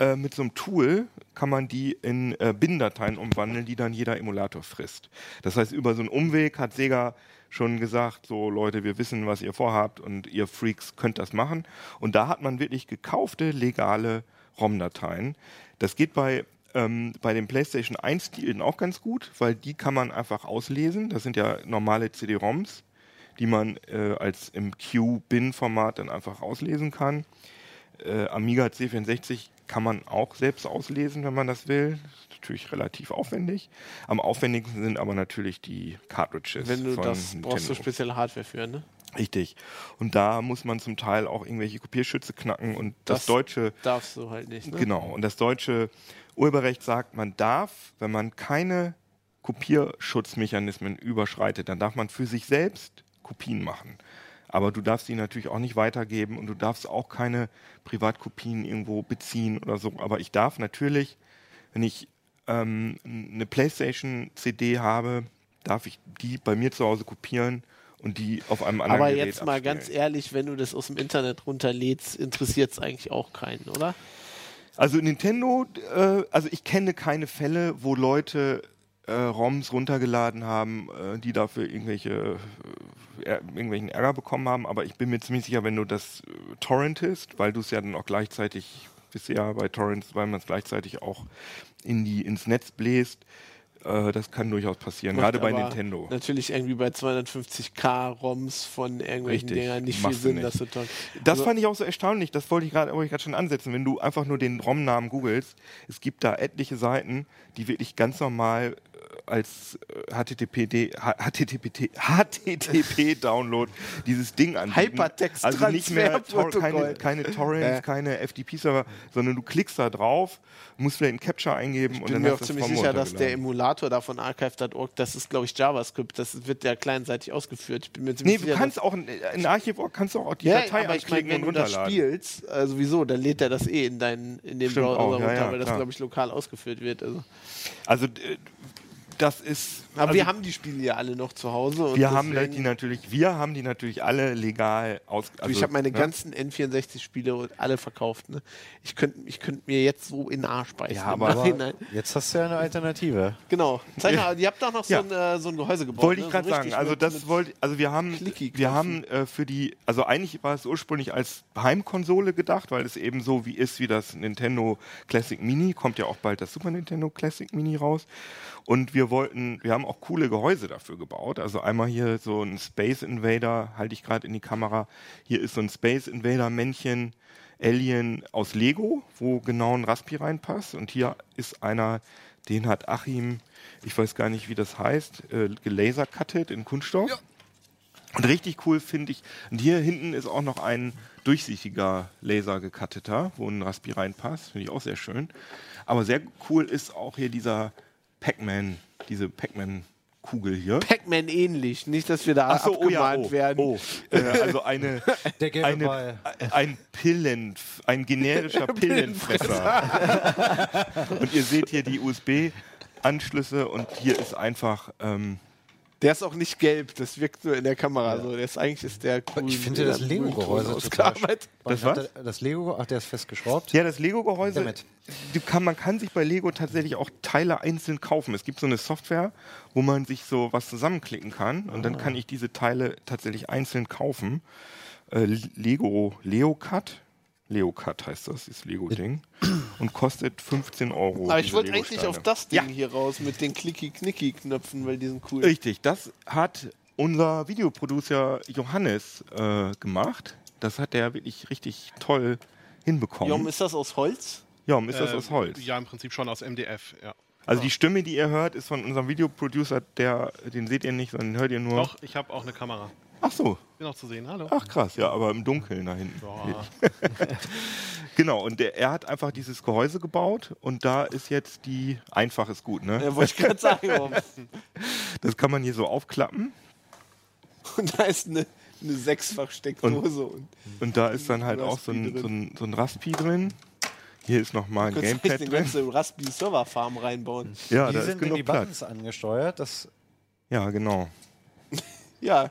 äh, mit so einem Tool kann man die in äh, Bin-Dateien umwandeln, die dann jeder Emulator frisst. Das heißt, über so einen Umweg hat Sega schon gesagt, so Leute, wir wissen, was ihr vorhabt und ihr Freaks könnt das machen. Und da hat man wirklich gekaufte, legale ROM-Dateien. Das geht bei, ähm, bei den PlayStation 1-Titeln auch ganz gut, weil die kann man einfach auslesen. Das sind ja normale CD-ROMs, die man äh, als im Q-Bin-Format dann einfach auslesen kann. Äh, Amiga C64 kann man auch selbst auslesen, wenn man das will. Ist natürlich relativ aufwendig. Am aufwendigsten sind aber natürlich die Cartridges. Wenn du das brauchst du Nintendo. spezielle Hardware für, ne? Richtig. Und da muss man zum Teil auch irgendwelche Kopierschütze knacken und das, Das deutsche Darfst du halt nicht, ne? Genau. Und das deutsche Urheberrecht sagt, man darf, wenn man keine Kopierschutzmechanismen überschreitet, dann darf man für sich selbst Kopien machen. Aber du darfst die natürlich auch nicht weitergeben und du darfst auch keine Privatkopien irgendwo beziehen oder so. Aber ich darf natürlich, wenn ich ähm, eine PlayStation-CD habe, darf ich die bei mir zu Hause kopieren und die auf einem anderen Aber Gerät jetzt mal abspielen. ganz ehrlich, wenn du das aus dem Internet runterlädst, interessiert es eigentlich auch keinen, oder? Also Nintendo, äh, also ich kenne keine Fälle, wo Leute äh, ROMs runtergeladen haben, äh, die dafür irgendwelche äh, irgendwelchen Ärger bekommen haben. Aber ich bin mir ziemlich sicher, wenn du das äh, torrentest, weil du es ja dann auch gleichzeitig, bist ja bei Torrents, weil man es gleichzeitig auch in die ins Netz bläst, äh, das kann durchaus passieren, Macht gerade bei Nintendo. Natürlich irgendwie bei 250k ROMs von irgendwelchen Richtig, Dingern nicht viel Sinn, nicht. das zu tun. Das Also- fand ich auch so erstaunlich, das wollte ich gerade wollte ich gerade schon ansetzen. Wenn du einfach nur den ROM-Namen googelst, es gibt da etliche Seiten, die wirklich ganz normal als äh, HTTPD, H- HTTPT, HTTP-Download dieses Ding anbieten. Hypertext- Also nicht mehr Tor keine, keine Torrents, Ja. keine FTP-Server, sondern du klickst da drauf, musst vielleicht einen Capture eingeben Ich und bin dann mir hast auch du es ziemlich vom sicher, dass der. Emulator da von archive.org, das ist, glaube ich, JavaScript. Das wird ja kleinseitig ausgeführt. Ich bin mir ziemlich Nee, du sicher, kannst auch in, Archiv.org kannst du auch die ja, Datei aber ich anklicken wenn und du das runterladen. spielst, äh, sowieso, dann lädt er das eh in, deinen, in den Stimmt Browser auch, ja, runter, ja, weil das, glaube ich, lokal ausgeführt wird. Also. Also äh, das ist. Aber also, wir haben die Spiele ja alle noch zu Hause. und wir haben die natürlich, wir haben die natürlich alle legal aus. Also, ich habe meine ne? ganzen N64-Spiele alle verkauft. Ne? Ich könnte ich könnt mir jetzt so in den Arsch beißen. Ja, aber- Nachhinein. Jetzt hast du ja eine Alternative. Genau. Zeig mal, ihr habt doch noch so, Ja. ein, äh, so ein Gehäuse gebaut. Wollte ne? ich gerade so sagen. Also mit- das wollte, also wir haben, wir haben äh, für die, also eigentlich war es ursprünglich als Heimkonsole gedacht, weil es eben so wie ist wie das Nintendo Classic Mini. Kommt ja auch bald das Super Nintendo Classic Mini raus. Und wir wollten, wir haben auch coole Gehäuse dafür gebaut. Also einmal hier so ein Space Invader, halte ich gerade in die Kamera. Hier ist so ein Space Invader Männchen. Alien aus Lego, wo genau ein Raspi reinpasst. Und hier ist einer, den hat Achim, ich weiß gar nicht, wie das heißt, äh, gelasercuttet in Kunststoff. Und richtig cool finde ich, und hier hinten ist auch noch ein durchsichtiger Laser gecutteter, wo ein Raspi reinpasst. Finde ich auch sehr schön. Aber sehr cool ist auch hier dieser Pac-Man, diese Pac-Man-Kugel hier. Pac-Man ähnlich. Nicht, dass wir da Ach so, oh ja, abgemahnt oh, werden. oh. Äh, also eine, Der gelbe eine, Ball. ein Pillen, ein generischer Pillenfresser. und ihr seht hier die USB-Anschlüsse und hier ist einfach ähm, Der ist auch nicht gelb, das wirkt nur in der Kamera so. Der ist, eigentlich ist der grün. Ich finde das Lego-Gehäuse total ausgearbeitet. Das was? der- Das Lego, ach, der ist festgeschraubt. Ja, das Lego-Gehäuse, kann, man kann sich bei Lego tatsächlich auch Teile einzeln kaufen. Es gibt so eine Software, wo man sich so was zusammenklicken kann und dann kann ich diese Teile tatsächlich einzeln kaufen. Äh, Lego Leocut, Leocut heißt das, das Lego-Ding und kostet 15 Euro. Aber ich wollte eigentlich auf das Ding Ja. hier raus mit den Clicky-Knicky-Knöpfen, weil die sind cool. Richtig, das hat unser Videoproducer Johannes äh, gemacht. Das hat er wirklich richtig toll hinbekommen. Jom, ist das aus Holz? Jom, ist das Äh, aus Holz? Ja, im Prinzip schon aus MDF, ja. Also die Stimme, die ihr hört, ist von unserem Videoproducer, der, den seht ihr nicht, sondern hört ihr nur. Doch, ich habe auch eine Kamera. Ach so. Bin auch zu sehen, hallo. Ach krass, ja, aber im Dunkeln da hinten. Genau, und der, er hat einfach dieses Gehäuse gebaut und da ist jetzt die einfach ist gut, ne? Ja, wollte ich gerade sagen. Das kann man hier so aufklappen Und da ist eine, eine Sechsfach-Steckdose. Und, und da ist dann halt auch so Raspi ein, drin. so ein, so ein Raspi drin. Hier ist nochmal ein du könntest Gamepad eine drin. ganze Raspberry-Server-Farm reinbauen. Ja, Wie da ist sind denn die genug Platz. Buttons angesteuert? Das, Ja, genau. Ja,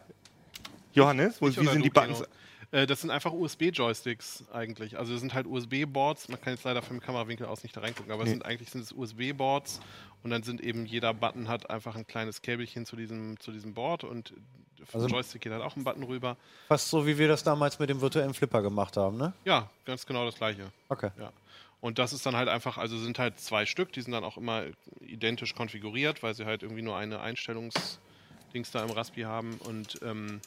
Johannes, wo, wie sind du, die Buttons? Äh, das sind einfach USB-Joysticks eigentlich. Also das sind halt USB-Boards. Man kann jetzt leider vom Kamerawinkel aus nicht da reingucken, aber es Nee. sind eigentlich sind es USB-Boards und dann sind eben jeder Button hat einfach ein kleines Käbelchen zu diesem, zu diesem Board und vom Also- Joystick geht halt auch ein Button rüber. fast so, wie wir das damals mit dem virtuellen Flipper gemacht haben, ne? Ja, ganz genau das gleiche. Okay. Ja. Und das ist dann halt einfach, also sind halt zwei Stück, die sind dann auch immer identisch konfiguriert, weil sie halt irgendwie nur eine Einstellungsdings da im Raspi haben und ähm,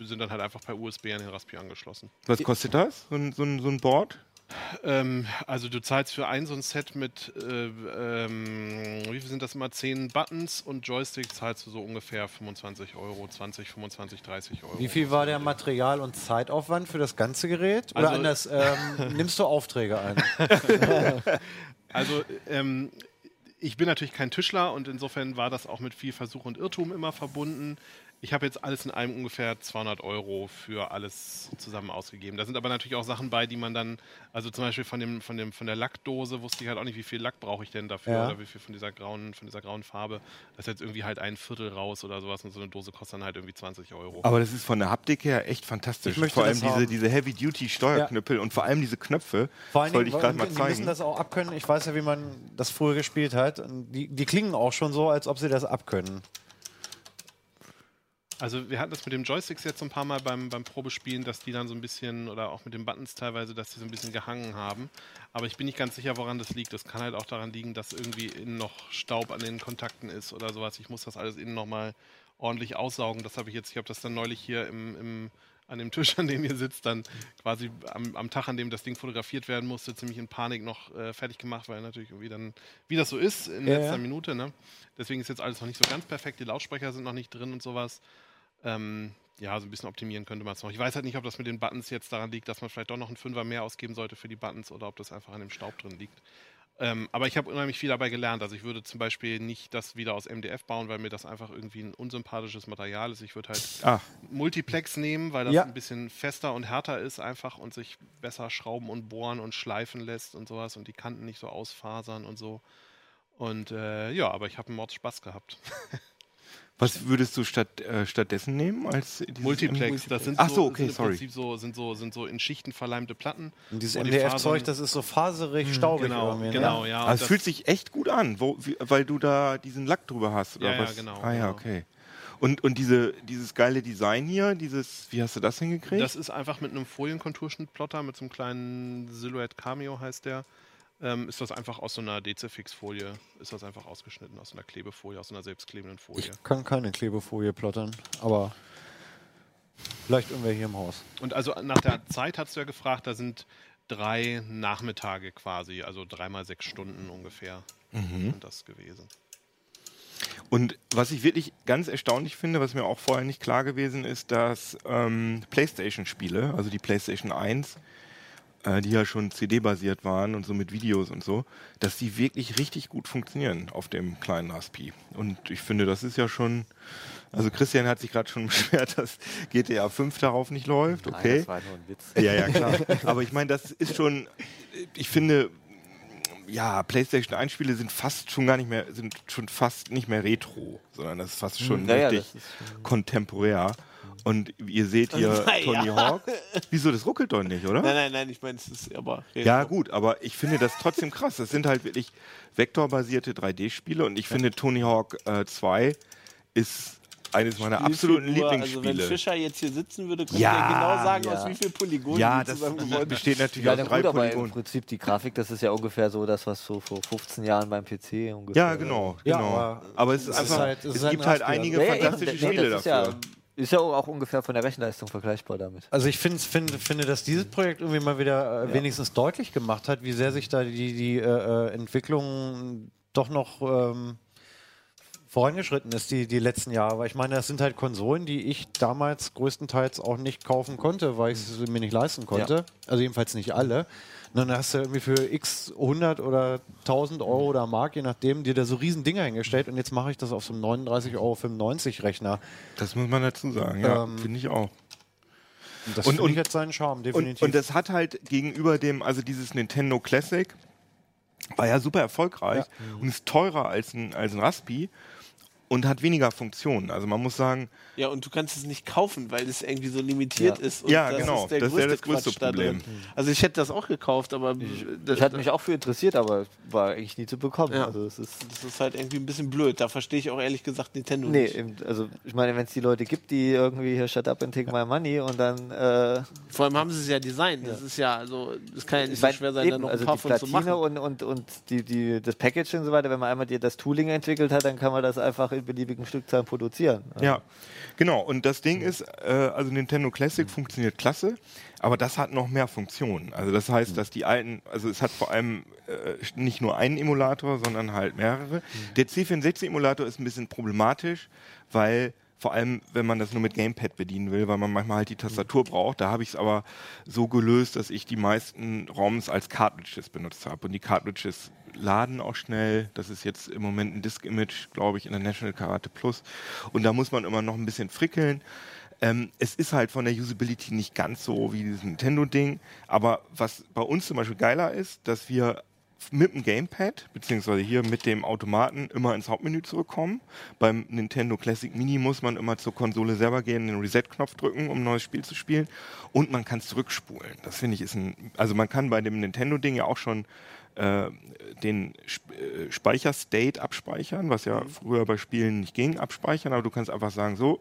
sind dann halt einfach per USB an den Raspi angeschlossen. Was kostet das? So ein, so ein, so ein Board? Ähm, also du zahlst für ein so ein Set mit, äh, ähm, wie viel sind das immer? 10 Buttons und Joystick zahlst du so ungefähr 25 Euro, 20, 25, 30 Euro. Wie viel war der Material- und Zeitaufwand für das ganze Gerät? Oder Also- anders, ähm, nimmst du Aufträge ein? Also ähm, ich bin natürlich kein Tischler und insofern war das auch mit viel Versuch und Irrtum immer verbunden. Ich habe jetzt alles in allem ungefähr 200 Euro für alles zusammen ausgegeben. Da sind aber natürlich auch Sachen bei, die man dann, also zum Beispiel von, dem, von, dem, von der Lackdose wusste ich halt auch nicht, wie viel Lack brauche ich denn dafür Ja. oder wie viel von dieser grauen, von dieser grauen Farbe. Da ist jetzt irgendwie halt ein Viertel raus oder sowas und so eine Dose kostet dann halt irgendwie 20 Euro. Aber das ist von der Haptik her echt fantastisch. Ich möchte vor allem das diese, haben. diese Heavy-Duty-Steuerknüppel und vor allem diese Knöpfe. Vor allen das wollte Dingen, ich gerade mal die müssen zeigen. das auch abkönnen. Ich weiß ja, wie man das früher gespielt hat. Die, die klingen auch schon so, als ob sie das abkönnen. Also wir hatten das mit den Joysticks jetzt so ein paar Mal beim, beim Probespielen, dass die dann so ein bisschen, oder auch mit den Buttons teilweise, dass die so ein bisschen gehangen haben. Aber ich bin nicht ganz sicher, woran das liegt. Das kann halt auch daran liegen, dass irgendwie innen noch Staub an den Kontakten ist oder sowas. Ich muss das alles innen nochmal ordentlich aussaugen. Das habe ich jetzt, ich habe das dann neulich hier im, im an dem Tisch, an dem ihr sitzt, dann quasi am, am Tag, an dem das Ding fotografiert werden musste, ziemlich in Panik noch äh, fertig gemacht, weil natürlich irgendwie dann, wie das so ist, in Ja, letzter ja. Minute, ne? Deswegen ist jetzt alles noch nicht so ganz perfekt, die Lautsprecher sind noch nicht drin und sowas. Ähm, ja, so ein bisschen optimieren könnte man es noch. Ich weiß halt nicht, ob das mit den Buttons jetzt daran liegt, dass man vielleicht doch noch einen Fünfer mehr ausgeben sollte für die Buttons oder ob das einfach an dem Staub drin liegt. Ähm, aber ich habe unheimlich viel dabei gelernt. Also ich würde zum Beispiel nicht das wieder aus MDF bauen, weil mir das einfach irgendwie ein unsympathisches Material ist. Ich würde halt Ach, Multiplex nehmen, weil das Ja. ein bisschen fester und härter ist einfach und sich besser schrauben und bohren und schleifen lässt und sowas und die Kanten nicht so ausfasern und so. Und äh, ja, aber ich habe einen Mords Spaß gehabt. was würdest du statt, äh, stattdessen nehmen als Multiplex, das sind Ach so, okay, sind im sorry. Prinzip so, sind so, sind so in Schichten verleimte Platten. Und dieses MDF-Zeug, das ist so faserig, staubig Genau, irgendwie. ne? genau, ja. Aber und es das- fühlt sich echt gut an, wo, wie, weil du da diesen Lack drüber hast. Oder Ja, ja, was? genau, Ah ja, genau. okay. Und, und diese, dieses geile Design hier, dieses, wie hast du das hingekriegt? Das ist einfach mit einem Folienkonturschnittplotter, mit so einem kleinen Silhouette Cameo heißt der. Ähm, ist das einfach aus so einer Dezifix-Folie, ist das einfach ausgeschnitten, aus einer Klebefolie, aus einer selbstklebenden Folie. Ich kann keine Klebefolie plottern, aber vielleicht irgendwer hier im Haus. Und also nach der Zeit hast du ja gefragt, da sind drei Nachmittage quasi, also dreimal sechs Stunden ungefähr Mhm. sind das gewesen. Und was ich wirklich ganz erstaunlich finde, was mir auch vorher nicht klar gewesen ist, dass ähm, PlayStation-Spiele, also die PlayStation 1, äh, die ja schon CD-basiert waren und so mit Videos und so, dass die wirklich richtig gut funktionieren auf dem kleinen Raspi. Und ich finde, das ist ja schon. Also Christian hat sich gerade schon beschwert, dass GTA 5 darauf nicht läuft. Nein, Okay. das war nur ein Witz. Ja, ja, klar. Aber ich meine, das ist schon, ich finde, ja, PlayStation 1 Spiele sind fast schon gar nicht mehr, sind schon fast nicht mehr retro, sondern das ist fast schon Ja, ja, richtig kontemporär. Und ihr seht hier Naja. Tony Hawk. Wieso, das ruckelt doch nicht, oder? Nein, nein, nein, ich meine, es ist aber. Ja, gut, aber ich finde das trotzdem krass. Das sind halt wirklich vektorbasierte 3D-Spiele und ich finde Tony Hawk äh, 2 ist eines meiner absoluten Spielfigur, Also, wenn Lieblingsspiele. Fischer jetzt hier sitzen würde, könnte Ja, er genau sagen, ja. aus wie viel Polygonen ja, die das zusammengebaut besteht natürlich Ja, aus na drei gut, aber im Polygonen. Prinzip die Grafik, das ist ja ungefähr so das, was so vor 15 Jahren beim PC ungefähr. Ja, genau, Ja, genau. aber aber es ist es ist einfach, halt- es es, ist halt gibt halt einige Ja, ja, fantastische eben, Spiele das ist dafür. Ja, ist ja auch ungefähr von der Rechenleistung vergleichbar damit. Also ich finde, finde, finde, dass dieses Projekt irgendwie mal wieder äh, wenigstens deutlich gemacht hat, wie sehr sich da die, die äh, äh, Entwicklung doch noch ähm, vorangeschritten ist, die, die letzten Jahre. Weil ich meine, das sind halt Konsolen, die ich damals größtenteils auch nicht kaufen konnte, weil ich sie mir nicht leisten konnte. Also jedenfalls nicht alle. Und dann hast du irgendwie für x 100 oder 1000 Euro oder Mark, je nachdem, dir da so riesen Dinger hingestellt und jetzt mache ich das auf so einem 39,95 Euro Rechner. Das muss man dazu sagen, ja, Ähm, finde ich auch. Und das Und- und- jetzt seinen Charme, Und, definitiv. und das hat halt gegenüber dem, also dieses Nintendo Classic, war ja super erfolgreich und ist teurer als ein, als ein Raspi und hat weniger Funktionen. Also man muss sagen, Ja, und du kannst es nicht kaufen, weil es irgendwie so limitiert Ja. ist. Und Ja, das genau. Ist der Das ist größte ja das größte Quatsch Problem. Also ich hätte das auch gekauft, aber das, Ich hatte mich auch für interessiert, aber war eigentlich nie zu bekommen. Ja. Also es ist das ist halt irgendwie ein bisschen blöd. Da verstehe ich auch ehrlich gesagt Nintendo Nee, nicht. eben, also ich meine, wenn es die Leute gibt, die irgendwie hier shut up and take my money und dann äh, Vor allem haben sie es ja designt. Das ist ja, also, das kann ja nicht ich so schwer sein, eben, noch also ein paar die von zu machen. Platine und, und, und die, die, das Package und so weiter, wenn man einmal die, das Tooling entwickelt hat, dann kann man das einfach in beliebigen Stückzahlen produzieren. ja, genau. Und das Ding ist, äh, also Nintendo Classic funktioniert klasse, aber das hat noch mehr Funktionen. Also das heißt, dass die alten, also es hat vor allem äh, nicht nur einen Emulator, sondern halt mehrere. Der C64-Emulator ist ein bisschen problematisch, weil vor allem, wenn man das nur mit Gamepad bedienen will, weil man manchmal halt die Tastatur braucht. Da habe ich es aber so gelöst, dass ich die meisten ROMs als Cartridges benutzt habe. Und die Cartridges laden auch schnell. Das ist jetzt im Moment ein Disk-Image, glaube ich, in der National Karate Plus. Und da muss man immer noch ein bisschen frickeln. Ähm, es ist halt von der Usability nicht ganz so wie dieses Nintendo-Ding. Aber was bei uns zum Beispiel geiler ist, dass wir mit dem Gamepad, beziehungsweise hier mit dem Automaten immer ins Hauptmenü zurückkommen. Beim Nintendo Classic Mini muss man immer zur Konsole selber gehen, den Reset-Knopf drücken, um ein neues Spiel zu spielen. Und man kann es zurückspulen. Das finde ich ist ein, also man kann bei dem Nintendo-Ding ja auch schon äh, den äh, Speicherstate abspeichern, was ja früher bei Spielen nicht ging, abspeichern, aber du kannst einfach sagen, so,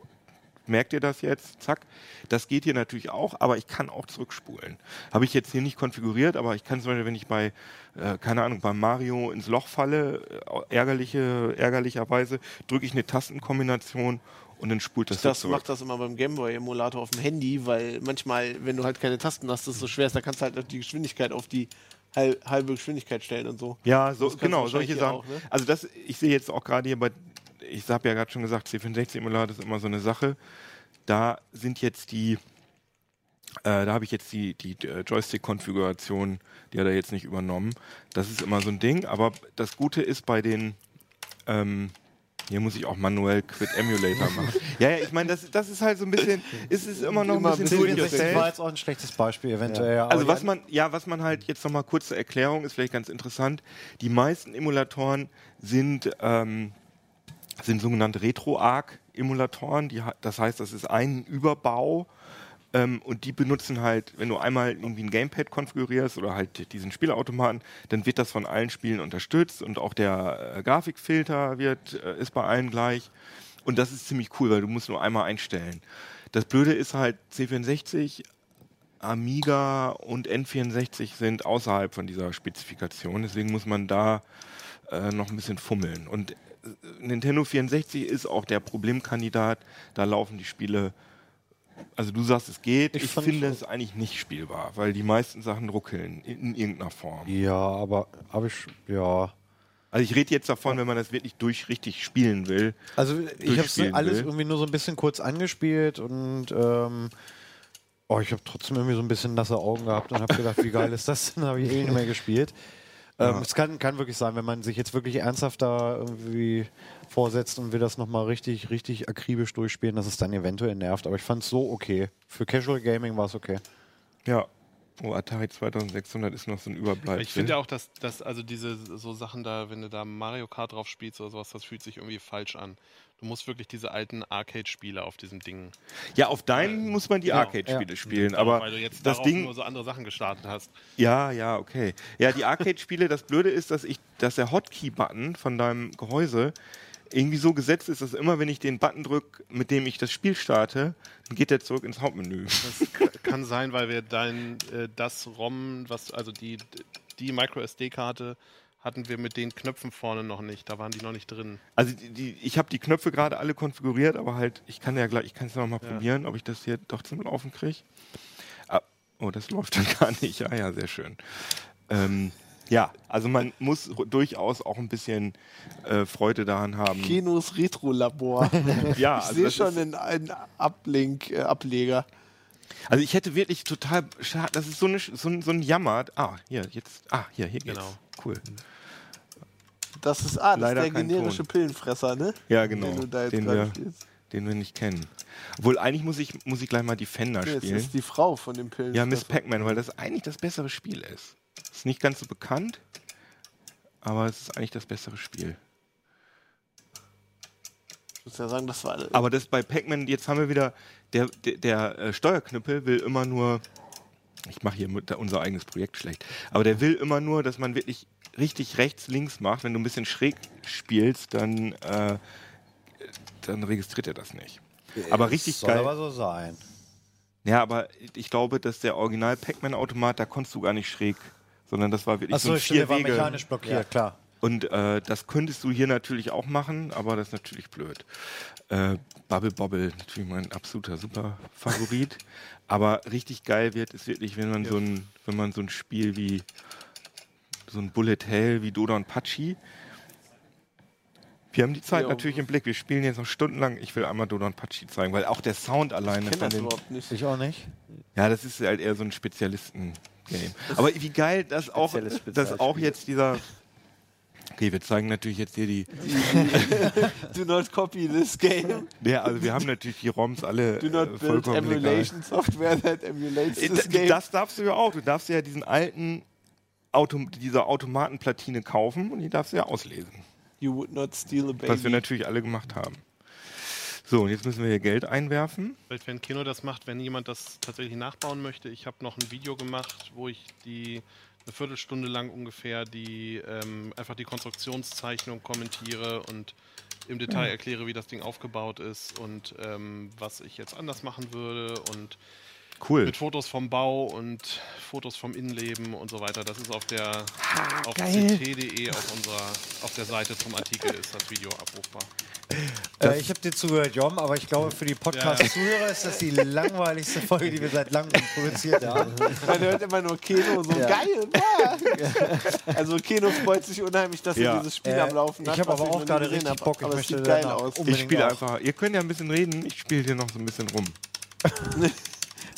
merkt ihr das jetzt? Zack. Das geht hier natürlich auch, aber ich kann auch zurückspulen. Habe ich jetzt hier nicht konfiguriert, aber ich kann zum Beispiel, wenn ich bei, äh, keine Ahnung, bei Mario ins Loch falle, äh, ärgerliche, ärgerlicherweise, drücke ich eine Tastenkombination und dann spult das, Das macht das immer beim Gameboy-Emulator auf dem Handy, weil manchmal, wenn du halt keine Tasten hast, das so schwer ist, da kannst du halt die Geschwindigkeit auf die hal- halbe Geschwindigkeit stellen und so. Ja, so, genau, solche Sachen. auch, ne? Also das, ich sehe jetzt auch gerade hier bei, ich habe ja gerade schon gesagt, C64-Emulator ist immer so eine Sache. Da sind jetzt die, äh, da habe ich jetzt die, die äh, Joystick-Konfiguration, die hat er jetzt nicht übernommen. Das ist immer so ein Ding, aber das Gute ist bei den, ähm, hier muss ich auch manuell Quit Emulator machen. ja, ja, ich meine, das, das ist halt so ein bisschen, ist es immer noch Immer ein bisschen ein bisschen war jetzt auch ein schlechtes Beispiel, eventuell. aber Also ja, was man, ja, was man halt jetzt nochmal kurze Erklärung ist vielleicht ganz interessant. Die meisten Emulatoren sind, ähm, sind sogenannte Retro-Arc-Emulatoren. Das heißt, das ist ein Überbau ähm, und die benutzen halt, wenn du einmal irgendwie ein Gamepad konfigurierst oder halt diesen Spielautomaten, dann wird das von allen Spielen unterstützt und auch der äh, Grafikfilter wird, äh, ist bei allen gleich. Und das ist ziemlich cool, weil du musst nur einmal einstellen. Das Blöde ist halt, C64 Amiga und N64 sind außerhalb von dieser Spezifikation. Deswegen muss man da äh, noch ein bisschen fummeln. Und Nintendo 64 ist auch der Problemkandidat. Da laufen die Spiele. Also du sagst, es geht. Ich Ich, finde es eigentlich nicht spielbar, weil die meisten Sachen ruckeln in, in irgendeiner Form. ja, aber habe ich, ja. Also ich rede jetzt davon, wenn man das wirklich durch richtig spielen will. Also ich habe alles will. irgendwie nur so ein bisschen kurz angespielt und ähm, oh, ich habe trotzdem irgendwie so ein bisschen nasse Augen gehabt und habe gedacht, wie geil ist das denn? habe ich eh nicht mehr gespielt. Ähm, Es kann, kann wirklich sein, wenn man sich jetzt wirklich ernsthaft da irgendwie vorsetzt und will das nochmal richtig, richtig akribisch durchspielen, dass es dann eventuell nervt. Aber ich fand es so okay. Für Casual Gaming war es okay. Ja. Oh, Atari 2600 ist noch so ein Überbleibsel. Ich finde ja auch, dass, dass also diese so Sachen da, wenn du da Mario Kart drauf spielst oder sowas, das fühlt sich irgendwie falsch an. Du musst wirklich diese alten Arcade-Spiele auf diesem Ding. ja, auf deinen muss man die Genau. Arcade-Spiele spielen, Genau, aber weil du jetzt das Ding, nur so andere Sachen gestartet hast. Ja, ja, okay. Ja, die Arcade-Spiele, das Blöde ist, dass ich, dass der Hotkey-Button von deinem Gehäuse irgendwie so gesetzt ist, dass immer, wenn ich den Button drücke, mit dem ich das Spiel starte, dann geht der zurück ins Hauptmenü. Das kann sein, weil wir dein äh, das ROM, was also die die Micro SD-Karte hatten wir mit den Knöpfen vorne noch nicht. Da waren die noch nicht drin. Also die, die, ich habe die Knöpfe gerade alle konfiguriert, aber halt, ich kann ja gleich, ich kann es noch mal Ja. probieren, ob ich das hier doch zum Laufen kriege. Ah, oh, das läuft dann gar nicht. Ja, ja, sehr schön. Ähm, ja, also man muss durchaus auch ein bisschen äh, Freude daran haben. Kinos Retro-Labor. Ja, ich also sehe schon einen, einen Ablink, äh, Ableger. Also ich hätte wirklich total das ist so, eine, so, ein, so ein Jammer. Ah, hier, jetzt, ah, hier, hier geht's. Genau. Cool. Das ist, ah, das Leider ist der generische Ton. Pillenfresser, ne? Ja, genau. Den du da jetzt Den wir, spielst. den wir nicht kennen. Obwohl, eigentlich muss ich, muss ich gleich mal Defender Jetzt spielen. ist die Frau von dem Pillenfresser. Ja, Miss Pac-Man, weil das eigentlich das bessere Spiel ist. Ist nicht ganz so bekannt, aber es ist eigentlich das bessere Spiel. Ich muss ja sagen, das war Aber das bei Pac-Man, jetzt haben wir wieder, der, der, der äh, Steuerknüppel will immer nur, ich mache hier unser eigenes Projekt schlecht, aber der will immer nur, dass man wirklich richtig rechts, links macht. Wenn du ein bisschen schräg spielst, dann, äh, dann registriert er das nicht. Aber richtig Soll geil. aber so sein. Ja, aber ich glaube, dass der Original Pac-Man-Automat, da konntest du gar nicht schräg, sondern das war wirklich so Achso, ein vier war mechanisch blockiert, klar. Und äh, das könntest du hier natürlich auch machen, aber das ist natürlich blöd. Äh, Bubble Bobble, natürlich mein absoluter super Favorit. aber richtig geil wird es wirklich, wenn man so ein, wenn man so ein Spiel wie so ein Bullet Hell wie Dodon Pachi. Wir haben die Zeit Ja, natürlich im Blick. Wir spielen jetzt noch stundenlang. Ich will einmal Dodon Pachi zeigen, weil auch der Sound alleine Ich kenne von das überhaupt nicht. Ich auch nicht. ja, das ist halt eher so ein Spezialisten-Game. Aber wie geil, dass auch, dass auch jetzt dieser. Okay, wir zeigen natürlich jetzt hier die. Do not copy this game. Ja, also wir haben natürlich die ROMs alle Do not äh, build vollkommen legal. emulation software that emulates Äh, this game. Das darfst du ja auch. Du darfst ja diesen alten Auto, diese Automatenplatine kaufen und die darfst du ja auslesen. You would not steal a baby. Was wir natürlich alle gemacht haben. So, und jetzt müssen wir hier Geld einwerfen. Vielleicht, wenn Kino das macht, wenn jemand das tatsächlich nachbauen möchte. Ich habe noch ein Video gemacht, wo ich die eine Viertelstunde lang ungefähr die ähm, einfach die Konstruktionszeichnung kommentiere und im Detail erkläre, wie das Ding aufgebaut ist und ähm, was ich jetzt anders machen würde und Cool. Mit Fotos vom Bau und Fotos vom Innenleben und so weiter. Das ist auf der auf geil. ct.de auf unserer auf der Seite zum Artikel ist das Video abrufbar. Äh, ich habe dir zugehört, Jom, aber ich glaube, für die Podcast-Zuhörer ist das die langweiligste Folge, die wir seit langem produziert haben. Man hört immer nur Keno so Ja. geil. Ja. Also Keno freut sich unheimlich, dass Ja. er dieses Spiel Äh, am Laufen ich hat. hab was aber auch gerade richtig hab. Bock. Ich Aber möchte sieht geil aus. Ich spiele einfach. Ihr könnt ja ein bisschen reden. Ich spiele hier noch so ein bisschen rum.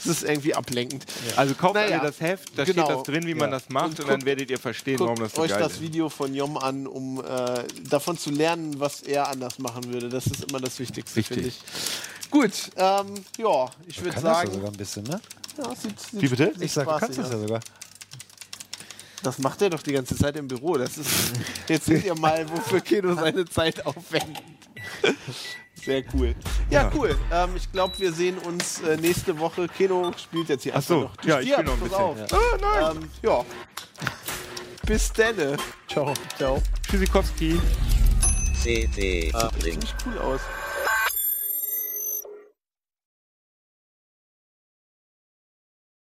Es ist irgendwie ablenkend. Also kauft Naja, alle das Heft. Da genau. steht das drin, wie man Ja. das macht. Und Und, dann werdet ihr verstehen, warum das so euch geil das ist. Video von Jom an, um äh, davon zu lernen, was er anders machen würde. Das ist immer das Wichtigste, finde ich. Gut, ähm, ja, ich würde Kann das ja sagen, sogar ein bisschen, ne? ja, sieht, sieht, Wie bitte? sieht Ich sag, du spaßig kannst das ja sogar. Das macht er doch die ganze Zeit im Büro. Das ist, jetzt seht ihr mal, wofür Keno seine Zeit aufwendet. Sehr cool. Ja, Ja. cool. Ähm, ich glaube, wir sehen uns äh, nächste Woche. Keno spielt jetzt hier Ach so, einfach noch. Du ja, ich spiel noch ein bisschen. auf. Ah, nein. Ähm, ja. Bis denne. Ciao. Ciao. Tschüssikowski. CD Uplink. Sieht cool aus.